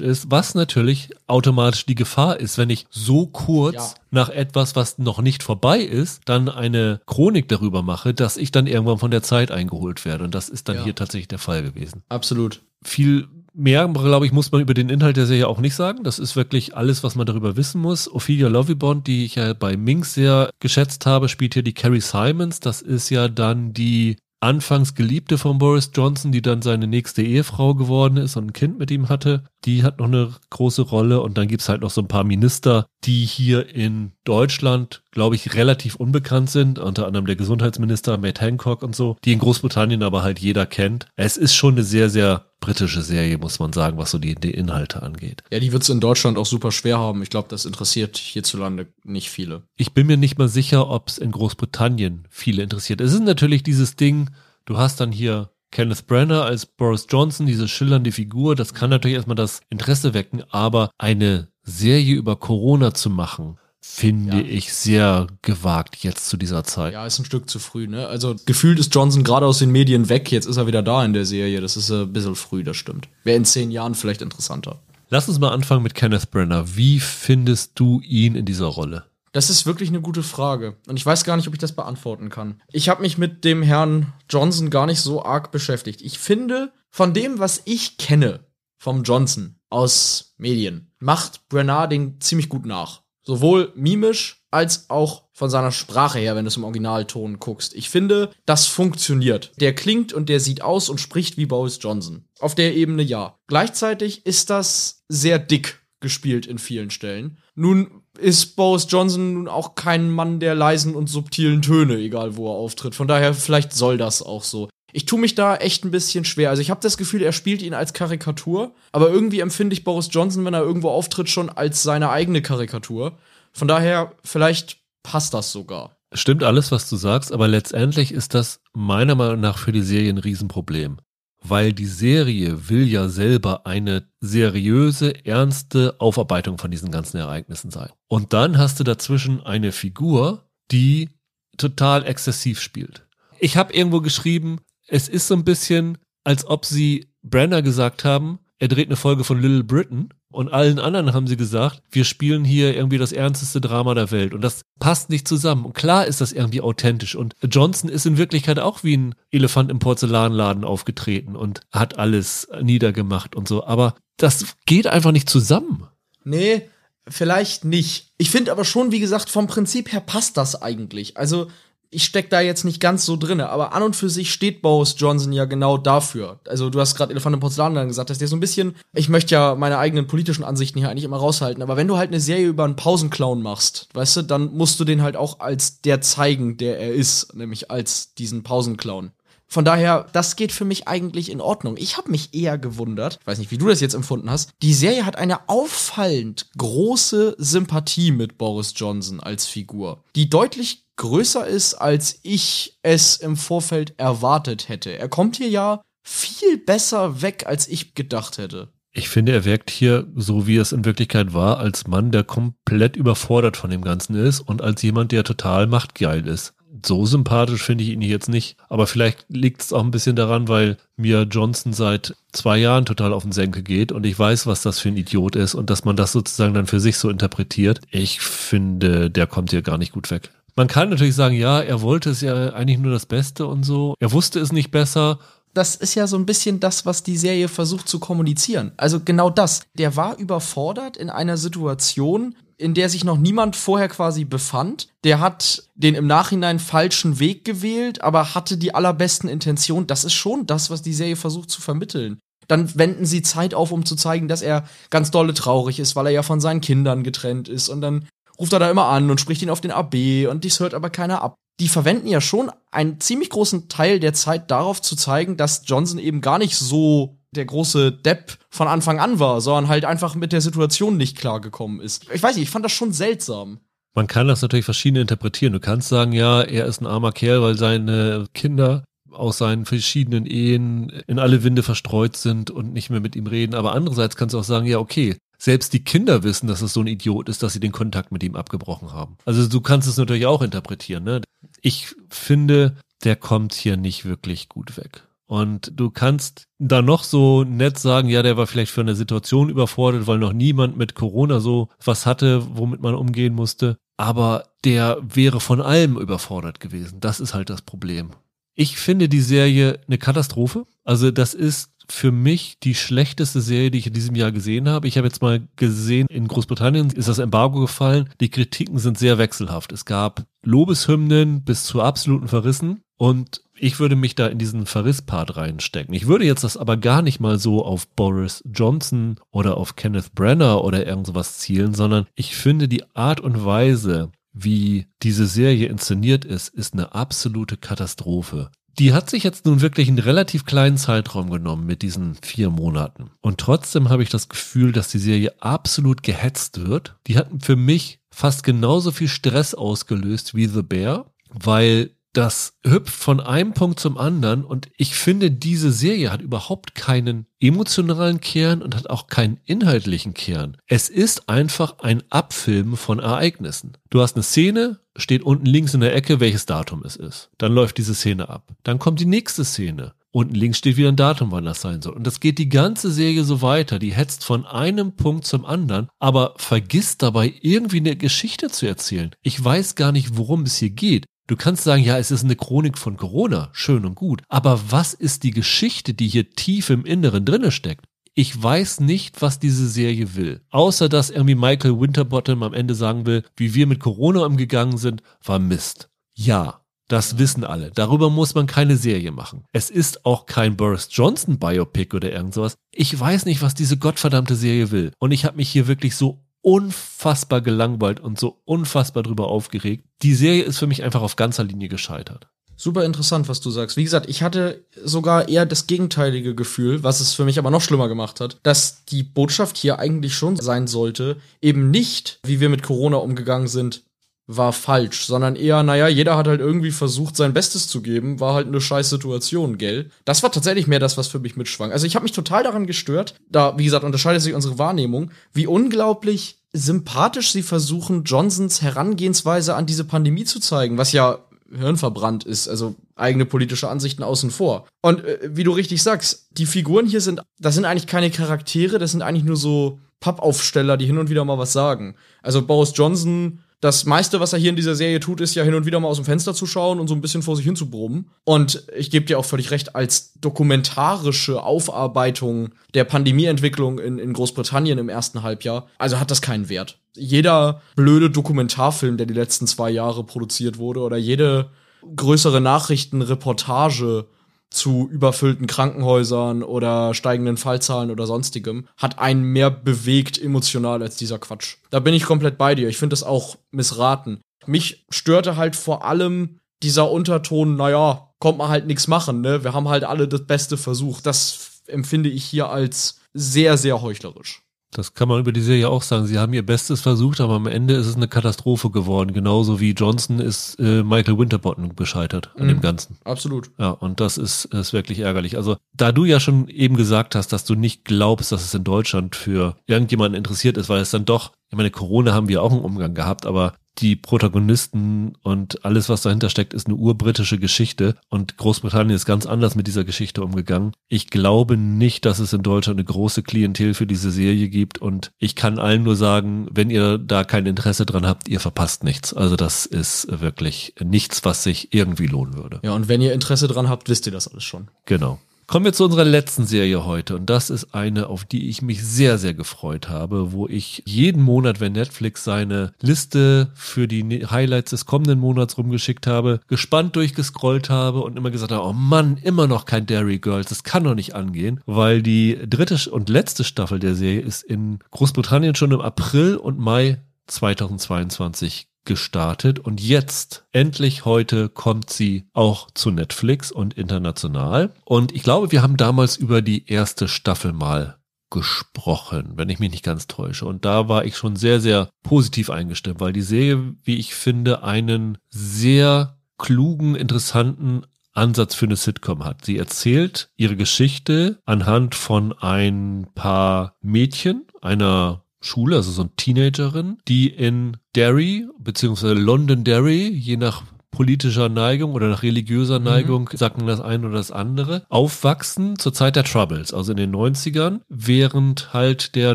ist, was natürlich automatisch die Gefahr ist, wenn ich so kurz ja. nach etwas, was noch nicht vorbei ist, dann eine Chronik darüber mache, dass ich dann irgendwann von der Zeit eingeholt werde. Und das ist dann ja. hier tatsächlich der Fall gewesen. Absolut. Viel Mehr, glaube ich, muss man über den Inhalt der Serie auch nicht sagen. Das ist wirklich alles, was man darüber wissen muss. Ophelia Lovibond, die ich ja bei Minx sehr geschätzt habe, spielt hier die Carrie Simons. Das ist ja dann die anfangs Geliebte von Boris Johnson, die dann seine nächste Ehefrau geworden ist und ein Kind mit ihm hatte. Die hat noch eine große Rolle. Und dann gibt's halt noch so ein paar Minister, die hier in Deutschland, glaube ich, relativ unbekannt sind. Unter anderem der Gesundheitsminister Matt Hancock und so, die in Großbritannien aber halt jeder kennt. Es ist schon eine sehr, sehr britische Serie, muss man sagen, was so die, die Inhalte angeht. Ja, die wird es in Deutschland auch super schwer haben. Ich glaube, das interessiert hierzulande nicht viele. Ich bin mir nicht mal sicher, ob es in Großbritannien viele interessiert. Es ist natürlich dieses Ding, du hast dann hier Kenneth Brenner als Boris Johnson, diese schillernde Figur, das kann natürlich erstmal das Interesse wecken, aber eine Serie über Corona zu machen, finde ja. ich sehr gewagt jetzt zu dieser Zeit. Ja, ist ein Stück zu früh, ne? Also gefühlt ist Johnson gerade aus den Medien weg, jetzt ist er wieder da in der Serie. Das ist ein bisschen früh, das stimmt. Wäre in zehn Jahren vielleicht interessanter. Lass uns mal anfangen mit Kenneth Brenner. Wie findest du ihn in dieser Rolle? Das ist wirklich eine gute Frage. Und ich weiß gar nicht, ob ich das beantworten kann. Ich habe mich mit dem Herrn Johnson gar nicht so arg beschäftigt. Ich finde, von dem, was ich kenne vom Johnson aus Medien, macht Brenner den ziemlich gut nach. Sowohl mimisch als auch von seiner Sprache her, wenn du es im Originalton guckst. Ich finde, das funktioniert. Der klingt und der sieht aus und spricht wie Boris Johnson. Auf der Ebene ja. Gleichzeitig ist das sehr dick gespielt in vielen Stellen. Nun ist Boris Johnson nun auch kein Mann der leisen und subtilen Töne, egal wo er auftritt. Von daher, vielleicht soll das auch so. Ich tue mich da echt ein bisschen schwer. Also ich habe das Gefühl, er spielt ihn als Karikatur, aber irgendwie empfinde ich Boris Johnson, wenn er irgendwo auftritt, schon als seine eigene Karikatur. Von daher, vielleicht passt das sogar. Stimmt alles, was du sagst, aber letztendlich ist das meiner Meinung nach für die Serie ein Riesenproblem. Weil die Serie will ja selber eine seriöse, ernste Aufarbeitung von diesen ganzen Ereignissen sein. Und dann hast du dazwischen eine Figur, die total exzessiv spielt. Ich habe irgendwo geschrieben, es ist so ein bisschen, als ob sie Brenner gesagt haben, er dreht eine Folge von Little Britain und allen anderen haben sie gesagt, wir spielen hier irgendwie das ernsteste Drama der Welt und das passt nicht zusammen. Und klar ist das irgendwie authentisch und Johnson ist in Wirklichkeit auch wie ein Elefant im Porzellanladen aufgetreten und hat alles niedergemacht und so, aber das geht einfach nicht zusammen. Nee, vielleicht nicht. Ich finde aber schon, wie gesagt, vom Prinzip her passt das eigentlich. Also ich steck da jetzt nicht ganz so drinne, aber an und für sich steht Boris Johnson ja genau dafür. Also du hast gerade Elefant im Porzellanladen gesagt, dass der so ein bisschen, ich möchte ja meine eigenen politischen Ansichten hier eigentlich immer raushalten, aber wenn du halt eine Serie über einen Pausenclown machst, weißt du, dann musst du den halt auch als der zeigen, der er ist, nämlich als diesen Pausenclown. Von daher, das geht für mich eigentlich in Ordnung. Ich habe mich eher gewundert, ich weiß nicht, wie du das jetzt empfunden hast. Die Serie hat eine auffallend große Sympathie mit Boris Johnson als Figur, die deutlich größer ist, als ich es im Vorfeld erwartet hätte. Er kommt hier ja viel besser weg, als ich gedacht hätte. Ich finde, er wirkt hier, so wie es in Wirklichkeit war, als Mann, der komplett überfordert von dem Ganzen ist und als jemand, der total machtgeil ist. So sympathisch finde ich ihn jetzt nicht. Aber vielleicht liegt es auch ein bisschen daran, weil mir Johnson seit zwei Jahren total auf den Senkel geht und ich weiß, was das für ein Idiot ist und dass man das sozusagen dann für sich so interpretiert. Ich finde, der kommt hier gar nicht gut weg. Man kann natürlich sagen, ja, er wollte es ja eigentlich nur das Beste und so. Er wusste es nicht besser. Das ist ja so ein bisschen das, was die Serie versucht zu kommunizieren. Also genau das. Der war überfordert in einer Situation, in der sich noch niemand vorher quasi befand. Der hat den im Nachhinein falschen Weg gewählt, aber hatte die allerbesten Intentionen. Das ist schon das, was die Serie versucht zu vermitteln. Dann wenden sie Zeit auf, um zu zeigen, dass er ganz dolle traurig ist, weil er ja von seinen Kindern getrennt ist. Und dann ruft er da immer an und spricht ihn auf den AB und dies hört aber keiner ab. Die verwenden ja schon einen ziemlich großen Teil der Zeit darauf zu zeigen, dass Johnson eben gar nicht so der große Depp von Anfang an war, sondern halt einfach mit der Situation nicht klargekommen ist. Ich weiß nicht, ich fand das schon seltsam. Man kann das natürlich verschieden interpretieren. Du kannst sagen, ja, er ist ein armer Kerl, weil seine Kinder aus seinen verschiedenen Ehen in alle Winde verstreut sind und nicht mehr mit ihm reden. Aber andererseits kannst du auch sagen, ja, okay, selbst die Kinder wissen, dass es so ein Idiot ist, dass sie den Kontakt mit ihm abgebrochen haben. Also du kannst es natürlich auch interpretieren. Ne? Ich finde, der kommt hier nicht wirklich gut weg. Und du kannst da noch so nett sagen, ja, der war vielleicht für eine Situation überfordert, weil noch niemand mit Corona so was hatte, womit man umgehen musste. Aber der wäre von allem überfordert gewesen. Das ist halt das Problem. Ich finde die Serie eine Katastrophe. Also das ist für mich die schlechteste Serie, die ich in diesem Jahr gesehen habe. Ich habe jetzt mal gesehen, in Großbritannien ist das Embargo gefallen. Die Kritiken sind sehr wechselhaft. Es gab Lobeshymnen bis zu absoluten Verrissen und ich würde mich da in diesen Verrisspart reinstecken. Ich würde jetzt das aber gar nicht mal so auf Boris Johnson oder auf Kenneth Brenner oder irgend sowas zielen, sondern ich finde die Art und Weise, wie diese Serie inszeniert ist, ist eine absolute Katastrophe. Die hat sich jetzt nun wirklich einen relativ kleinen Zeitraum genommen mit diesen vier Monaten. Und trotzdem habe ich das Gefühl, dass die Serie absolut gehetzt wird. Die hat für mich fast genauso viel Stress ausgelöst wie The Bear, weil das hüpft von einem Punkt zum anderen und ich finde, diese Serie hat überhaupt keinen emotionalen Kern und hat auch keinen inhaltlichen Kern. Es ist einfach ein Abfilmen von Ereignissen. Du hast eine Szene, steht unten links in der Ecke, welches Datum es ist. Dann läuft diese Szene ab. Dann kommt die nächste Szene. Unten links steht wieder ein Datum, wann das sein soll. Und das geht die ganze Serie so weiter. Die hetzt von einem Punkt zum anderen, aber vergisst dabei irgendwie eine Geschichte zu erzählen. Ich weiß gar nicht, worum es hier geht. Du kannst sagen, ja, es ist eine Chronik von Corona, schön und gut. Aber was ist die Geschichte, die hier tief im Inneren drinne steckt? Ich weiß nicht, was diese Serie will. Außer, dass irgendwie Michael Winterbottom am Ende sagen will, wie wir mit Corona umgegangen sind, war Mist. Ja, das wissen alle. Darüber muss man keine Serie machen. Es ist auch kein Boris Johnson Biopic oder irgend sowas. Ich weiß nicht, was diese gottverdammte Serie will. Und ich habe mich hier wirklich so unfassbar gelangweilt und so unfassbar drüber aufgeregt. Die Serie ist für mich einfach auf ganzer Linie gescheitert. Super interessant, was du sagst. Wie gesagt, ich hatte sogar eher das gegenteilige Gefühl, was es für mich aber noch schlimmer gemacht hat, dass die Botschaft hier eigentlich schon sein sollte, eben nicht, wie wir mit Corona umgegangen sind, war falsch, sondern eher, naja, jeder hat halt irgendwie versucht, sein Bestes zu geben, war halt eine scheiß Situation, gell? Das war tatsächlich mehr das, was für mich mitschwang. Also ich habe mich total daran gestört, da, wie gesagt, unterscheidet sich unsere Wahrnehmung, wie unglaublich sympathisch sie versuchen, Johnsons Herangehensweise an diese Pandemie zu zeigen, was ja Hirn verbrannt ist. Also eigene politische Ansichten außen vor. Und äh, wie du richtig sagst, die Figuren hier sind, das sind eigentlich keine Charaktere, das sind eigentlich nur so Pappaufsteller, die hin und wieder mal was sagen. Also Boris Johnson das meiste, was er hier in dieser Serie tut, ist ja hin und wieder mal aus dem Fenster zu schauen und so ein bisschen vor sich hin zu brummen. Und ich gebe dir auch völlig recht, als dokumentarische Aufarbeitung der Pandemieentwicklung in, in Großbritannien im ersten Halbjahr, also hat das keinen Wert. Jeder blöde Dokumentarfilm, der die letzten zwei Jahre produziert wurde, oder jede größere Nachrichtenreportage zu überfüllten Krankenhäusern oder steigenden Fallzahlen oder sonstigem, hat einen mehr bewegt emotional als dieser Quatsch. Da bin ich komplett bei dir. Ich finde das auch missraten. Mich störte halt vor allem dieser Unterton, naja, kommt man halt nichts machen, ne? Wir haben halt alle das Beste versucht. Das empfinde ich hier als sehr, sehr heuchlerisch. Das kann man über die Serie auch sagen. Sie haben ihr Bestes versucht, aber am Ende ist es eine Katastrophe geworden. Genauso wie Johnson ist äh, Michael Winterbottom gescheitert an mhm. dem Ganzen. Absolut. Ja, und das ist, ist wirklich ärgerlich. Also, da du ja schon eben gesagt hast, dass du nicht glaubst, dass es in Deutschland für irgendjemanden interessiert ist, weil es dann doch, ich meine, Corona haben wir auch einen Umgang gehabt, aber die Protagonisten und alles, was dahinter steckt, ist eine urbritische Geschichte und Großbritannien ist ganz anders mit dieser Geschichte umgegangen. Ich glaube nicht, dass es in Deutschland eine große Klientel für diese Serie gibt und ich kann allen nur sagen, wenn ihr da kein Interesse dran habt, ihr verpasst nichts. Also das ist wirklich nichts, was sich irgendwie lohnen würde. Ja, und wenn ihr Interesse dran habt, wisst ihr das alles schon. Genau. Kommen wir zu unserer letzten Serie heute. Und das ist eine, auf die ich mich sehr, sehr gefreut habe, wo ich jeden Monat, wenn Netflix seine Liste für die ne-, Highlights des kommenden Monats rumgeschickt habe, gespannt durchgescrollt habe und immer gesagt habe, oh Mann, immer noch kein Dairy Girls, das kann doch nicht angehen, weil die dritte und letzte Staffel der Serie ist in Großbritannien schon im April und Mai 2022 gestartet und jetzt, endlich heute, kommt sie auch zu Netflix und international. Und ich glaube, wir haben damals über die erste Staffel mal gesprochen, wenn ich mich nicht ganz täusche. Und da war ich schon sehr, sehr positiv eingestimmt, weil die Serie, wie ich finde, einen sehr klugen, interessanten Ansatz für eine Sitcom hat. Sie erzählt ihre Geschichte anhand von ein paar Mädchen, einer Schule, also so eine Teenagerin, die in Derry, beziehungsweise London Derry, je nach politischer Neigung oder nach religiöser mhm. Neigung, mhm. sagen das eine oder das andere, aufwachsen zur Zeit der Troubles, also in den 90ern, während halt der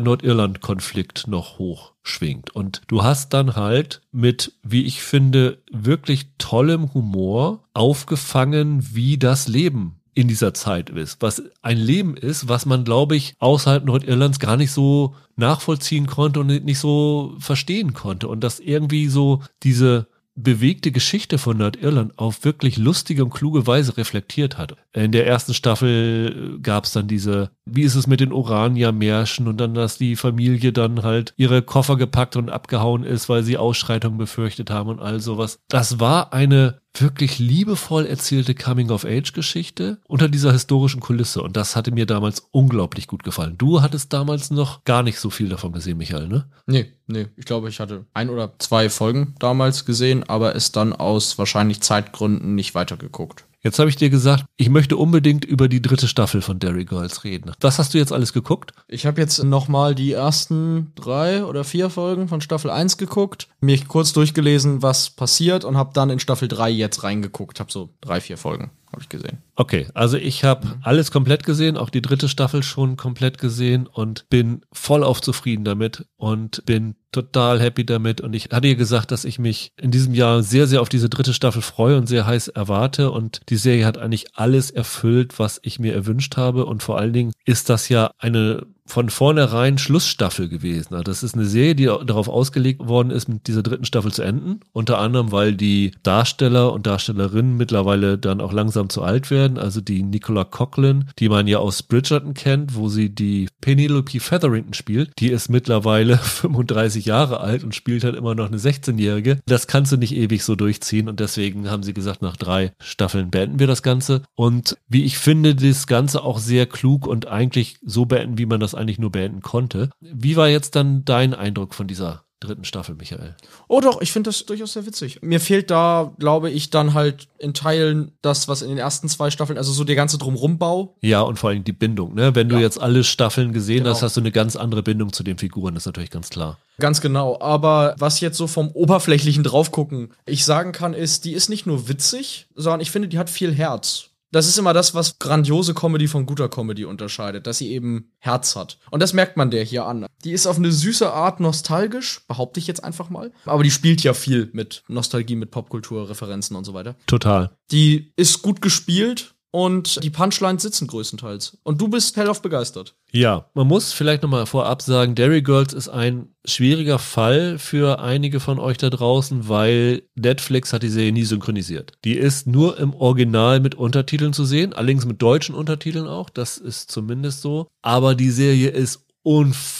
Nordirland-Konflikt noch hoch schwingt. Und du hast dann halt mit, wie ich finde, wirklich tollem Humor aufgefangen, wie das Leben in dieser Zeit ist, was ein Leben ist, was man, glaube ich, außerhalb Nordirlands gar nicht so nachvollziehen konnte und nicht so verstehen konnte. Und dass irgendwie so diese bewegte Geschichte von Nordirland auf wirklich lustige und kluge Weise reflektiert hat. In der ersten Staffel gab es dann diese, wie ist es mit den Orania-Märschen und dann, dass die Familie dann halt ihre Koffer gepackt und abgehauen ist, weil sie Ausschreitungen befürchtet haben und all sowas. Das war eine wirklich liebevoll erzählte Coming-of-Age-Geschichte unter dieser historischen Kulisse. Und das hatte mir damals unglaublich gut gefallen. Du hattest damals noch gar nicht so viel davon gesehen, Michael, ne? Nee, nee. Ich glaube, ich hatte ein oder zwei Folgen damals gesehen, aber es dann aus wahrscheinlich Zeitgründen nicht weitergeguckt. Jetzt habe ich dir gesagt, ich möchte unbedingt über die dritte Staffel von Derry Girls reden. Was hast du jetzt alles geguckt? Ich habe jetzt nochmal die ersten drei oder vier Folgen von Staffel 1 geguckt, mir kurz durchgelesen, was passiert und habe dann in Staffel 3 jetzt reingeguckt. Habe so drei, vier Folgen habe ich gesehen. Okay, also ich habe mhm. alles komplett gesehen, auch die dritte Staffel schon komplett gesehen und bin voll auf zufrieden damit und bin total happy damit. Und ich hatte ihr gesagt, dass ich mich in diesem Jahr sehr, sehr auf diese dritte Staffel freue und sehr heiß erwarte. Und die Serie hat eigentlich alles erfüllt, was ich mir erwünscht habe. Und vor allen Dingen ist das ja eine von vornherein Schlussstaffel gewesen. Also das ist eine Serie, die darauf ausgelegt worden ist, mit dieser dritten Staffel zu enden. Unter anderem, weil die Darsteller und Darstellerinnen mittlerweile dann auch langsam zu alt werden. Also die Nicola Coughlin, die man ja aus Bridgerton kennt, wo sie die Penelope Featherington spielt, die ist mittlerweile 35 Jahre alt und spielt halt immer noch eine 16-Jährige. Das kannst du nicht ewig so durchziehen und deswegen haben sie gesagt, nach drei Staffeln beenden wir das Ganze. Und wie ich finde, das Ganze auch sehr klug und eigentlich so beenden, wie man das eigentlich nur beenden konnte. Wie war jetzt dann dein Eindruck von dieser dritten Staffel, Michael. Oh doch, ich finde das durchaus sehr witzig. Mir fehlt da, glaube ich, dann halt in Teilen das, was in den ersten zwei Staffeln, also so der ganze Drumrumbau. Ja, und vor allem die Bindung. Ne? Wenn du Ja. jetzt alle Staffeln gesehen Genau. hast, hast du eine ganz andere Bindung zu den Figuren, das ist natürlich ganz klar. Ganz genau. Aber was jetzt so vom oberflächlichen draufgucken ich sagen kann, ist, die ist nicht nur witzig, sondern ich finde, die hat viel Herz. Das ist immer das, was grandiose Comedy von guter Comedy unterscheidet, dass sie eben Herz hat. Und das merkt man der hier an. Die ist auf eine süße Art nostalgisch, behaupte ich jetzt einfach mal. Aber die spielt ja viel mit Nostalgie, mit Popkulturreferenzen und so weiter. Total. Die ist gut gespielt und die Punchlines sitzen größtenteils. Und du bist hellauf begeistert. Ja, man muss vielleicht nochmal vorab sagen, Dairy Girls ist ein schwieriger Fall für einige von euch da draußen, weil Netflix hat die Serie nie synchronisiert. Die ist nur im Original mit Untertiteln zu sehen, allerdings mit deutschen Untertiteln auch, das ist zumindest so. Aber die Serie ist unfassbar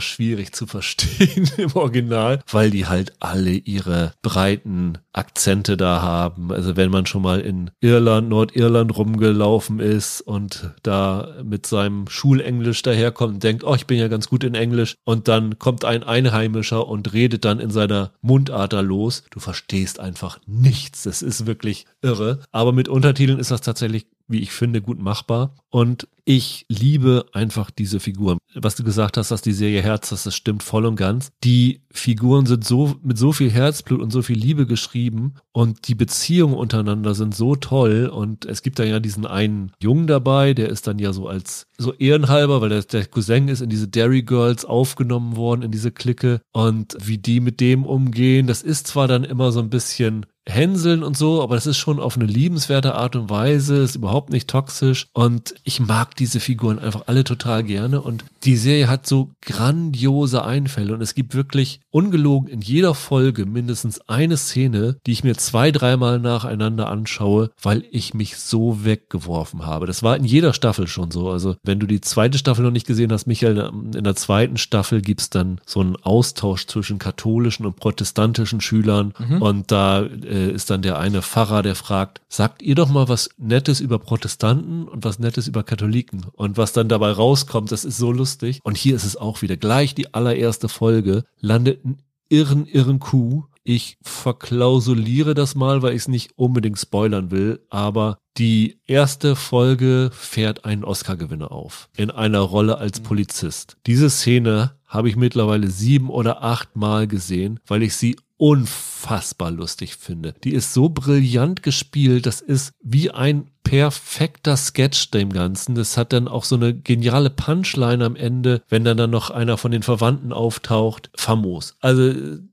schwierig zu verstehen im Original, weil die halt alle ihre breiten Akzente da haben. Also wenn man schon mal in Irland, Nordirland rumgelaufen ist und da mit seinem Schulenglisch daherkommt und denkt, oh, ich bin ja ganz gut in Englisch und dann kommt ein Einheimischer und redet dann in seiner Mundart da los. Du verstehst einfach nichts. Das ist wirklich irre. Aber mit Untertiteln ist das tatsächlich wie ich finde, gut machbar. Und ich liebe einfach diese Figuren. Was du gesagt hast, dass die Serie Herz, das, das stimmt voll und ganz. Die Figuren sind so mit so viel Herzblut und so viel Liebe geschrieben und die Beziehungen untereinander sind so toll. Und es gibt da ja diesen einen Jungen dabei, der ist dann ja so als so ehrenhalber, weil der, der Cousin ist in diese Dairy Girls aufgenommen worden, in diese Clique. Und wie die mit dem umgehen, das ist zwar dann immer so ein bisschen hänseln und so, aber das ist schon auf eine liebenswerte Art und Weise, ist überhaupt nicht toxisch. Und ich mag diese Figuren einfach alle total gerne. Und die Serie hat so grandiose Einfälle und es gibt wirklich ungelogen in jeder Folge mindestens eine Szene, die ich mir zwei, dreimal nacheinander anschaue, weil ich mich so weggeworfen habe. Das war in jeder Staffel schon so. Also wenn du die zweite Staffel noch nicht gesehen hast, Michael, in der zweiten Staffel gibt's dann so einen Austausch zwischen katholischen und protestantischen Schülern und da äh, ist dann der eine Pfarrer, der fragt, sagt ihr doch mal was Nettes über Protestanten und was Nettes über Katholiken. Und was dann dabei rauskommt, das ist so lustig. Und hier ist es auch wieder. Gleich die allererste Folge landet ein irren, irren Kuh. Ich verklausuliere das mal, weil ich es nicht unbedingt spoilern will, aber die erste Folge fährt einen Oscar-Gewinner auf. In einer Rolle als Polizist. Diese Szene habe ich mittlerweile sieben oder acht Mal gesehen, weil ich sie unfassbar lustig finde. Die ist so brillant gespielt, das ist wie ein perfekter Sketch dem Ganzen. Das hat dann auch so eine geniale Punchline am Ende, wenn dann dann noch einer von den Verwandten auftaucht. Famos. Also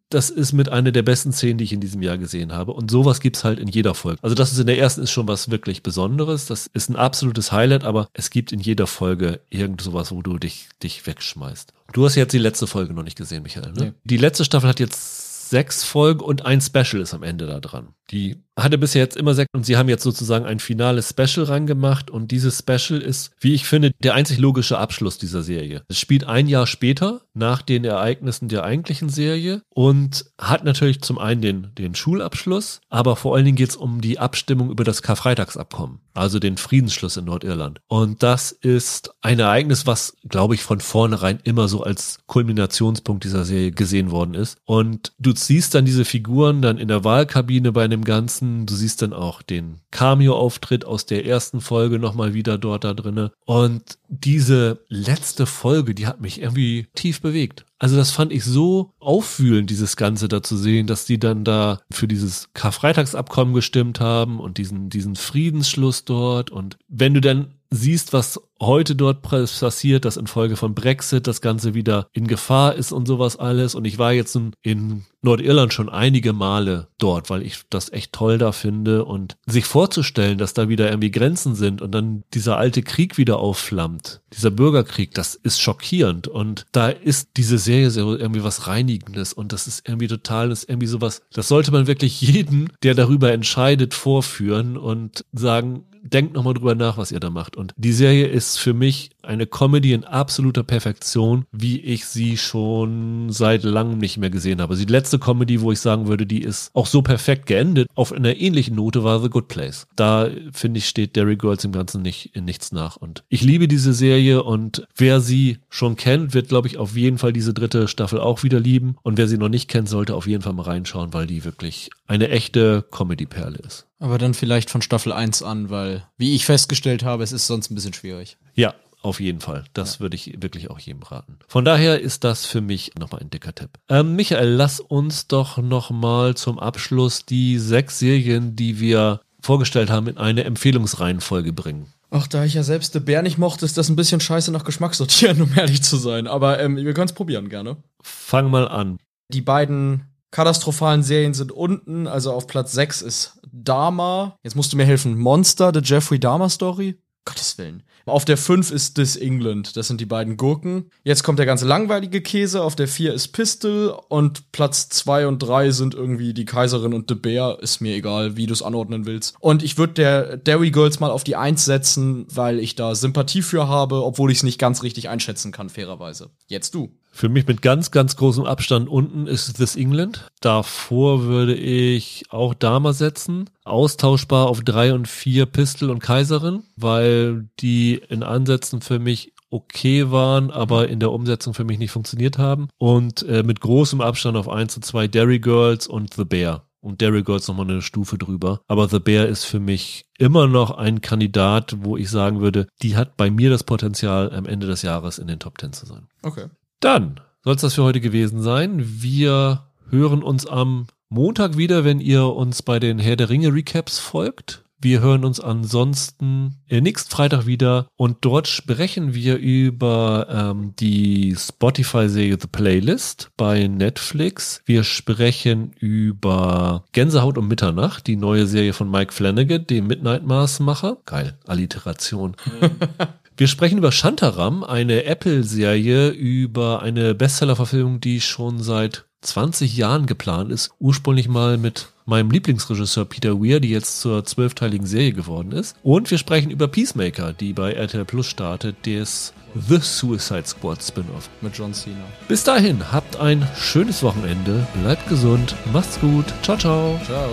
das ist mit einer der besten Szenen, die ich in diesem Jahr gesehen habe. Und sowas gibt's halt in jeder Folge. Also das ist in der ersten ist schon was wirklich Besonderes. Das ist ein absolutes Highlight, aber es gibt in jeder Folge irgend sowas, wo du dich, dich wegschmeißt. Du hast jetzt die letzte Folge noch nicht gesehen, Michael. Ne? Nee. Die letzte Staffel hat jetzt sechs Folgen und ein Special ist am Ende da dran. Die hatte bisher jetzt immer sechs und sie haben jetzt sozusagen ein finales Special rangemacht und dieses Special ist, wie ich finde, der einzig logische Abschluss dieser Serie. Es spielt ein Jahr später nach den Ereignissen der eigentlichen Serie und hat natürlich zum einen den, den Schulabschluss, aber vor allen Dingen geht es um die Abstimmung über das Karfreitagsabkommen, also den Friedensschluss in Nordirland. Und das ist ein Ereignis, was, glaube ich, von vornherein immer so als Kulminationspunkt dieser Serie gesehen worden ist. Und du siehst dann diese Figuren dann in der Wahlkabine bei Ganzen. Du siehst dann auch den Cameo-Auftritt aus der ersten Folge nochmal wieder dort da drinne. Und diese letzte Folge, die hat mich irgendwie tief bewegt. Also das fand ich so aufwühlend, dieses Ganze da zu sehen, dass die dann da für dieses Karfreitagsabkommen gestimmt haben und diesen, diesen Friedensschluss dort. Und wenn du dann siehst, was heute dort passiert, dass infolge von Brexit das Ganze wieder in Gefahr ist und sowas alles. Und ich war jetzt in, Nordirland schon einige Male dort, weil ich das echt toll da finde. Und sich vorzustellen, dass da wieder irgendwie Grenzen sind und dann dieser alte Krieg wieder aufflammt, dieser Bürgerkrieg, das ist schockierend. Und da ist diese Serie so irgendwie was Reinigendes und das ist irgendwie total, das ist irgendwie sowas, das sollte man wirklich jeden, der darüber entscheidet, vorführen und sagen, denkt nochmal drüber nach, was ihr da macht. Und die Serie ist für mich eine Comedy in absoluter Perfektion, wie ich sie schon seit langem nicht mehr gesehen habe. Die letzte Comedy, wo ich sagen würde, die ist auch so perfekt geendet, auf einer ähnlichen Note war The Good Place. Da, finde ich, steht Derry Girls im Ganzen nicht in nichts nach. Und ich liebe diese Serie und wer sie schon kennt, wird, glaube ich, auf jeden Fall diese dritte Staffel auch wieder lieben. Und wer sie noch nicht kennt, sollte auf jeden Fall mal reinschauen, weil die wirklich eine echte Comedy-Perle ist. Aber dann vielleicht von Staffel 1 an, weil, wie ich festgestellt habe, es ist sonst ein bisschen schwierig. Ja, auf jeden Fall. Das ja. würde ich wirklich auch jedem raten. Von daher ist das für mich nochmal ein dicker Tipp. Ähm, Michael, lass uns doch nochmal zum Abschluss die sechs Serien, die wir vorgestellt haben, in eine Empfehlungsreihenfolge bringen. Ach, da ich ja selbst The Bär nicht mochte, ist das ein bisschen scheiße nach Geschmack sortieren, um ehrlich zu sein. Aber ähm, wir können es probieren, gerne. Fang mal an. Die beiden katastrophalen Serien sind unten. Also auf Platz 6 ist Dharma. Jetzt musst du mir helfen. Monster, The Jeffrey Dahmer Story. Gottes Willen. Auf der 5 ist This England. Das sind die beiden Gurken. Jetzt kommt der ganze langweilige Käse. Auf der 4 ist Pistol. Und Platz 2 und 3 sind irgendwie die Kaiserin und The Bear. Ist mir egal, wie du es anordnen willst. Und ich würde der Dairy Girls mal auf die 1 setzen, weil ich da Sympathie für habe, obwohl ich es nicht ganz richtig einschätzen kann, fairerweise. Jetzt du. Für mich mit ganz, ganz großem Abstand unten ist This England. Davor würde ich auch Dama setzen. Austauschbar auf drei und vier Pistol und Kaiserin, weil die in Ansätzen für mich okay waren, aber in der Umsetzung für mich nicht funktioniert haben. Und äh, mit großem Abstand auf eins und zwei Derry Girls und The Bear. Und Derry Girls nochmal eine Stufe drüber. Aber The Bear ist für mich immer noch ein Kandidat, wo ich sagen würde, die hat bei mir das Potenzial, am Ende des Jahres in den Top Ten zu sein. Okay. Dann soll es das für heute gewesen sein. Wir hören uns am Montag wieder, wenn ihr uns bei den Herr der Ringe Recaps folgt. Wir hören uns ansonsten äh, nächsten Freitag wieder und dort sprechen wir über ähm, die Spotify-Serie The Playlist bei Netflix. Wir sprechen über Gänsehaut um Mitternacht, die neue Serie von Mike Flanagan, dem Midnight Mars-Macher. Geil, Alliteration. Wir sprechen über Shantaram, eine Apple-Serie über eine Bestseller-Verfilmung, die schon seit 20 Jahren geplant ist. Ursprünglich mal mit meinem Lieblingsregisseur Peter Weir, die jetzt zur zwölfteiligen Serie geworden ist. Und wir sprechen über Peacemaker, die bei RTL Plus startet, des The Suicide Squad Spin-off. Mit John Cena. Bis dahin, habt ein schönes Wochenende, bleibt gesund, macht's gut, ciao, ciao. Ciao.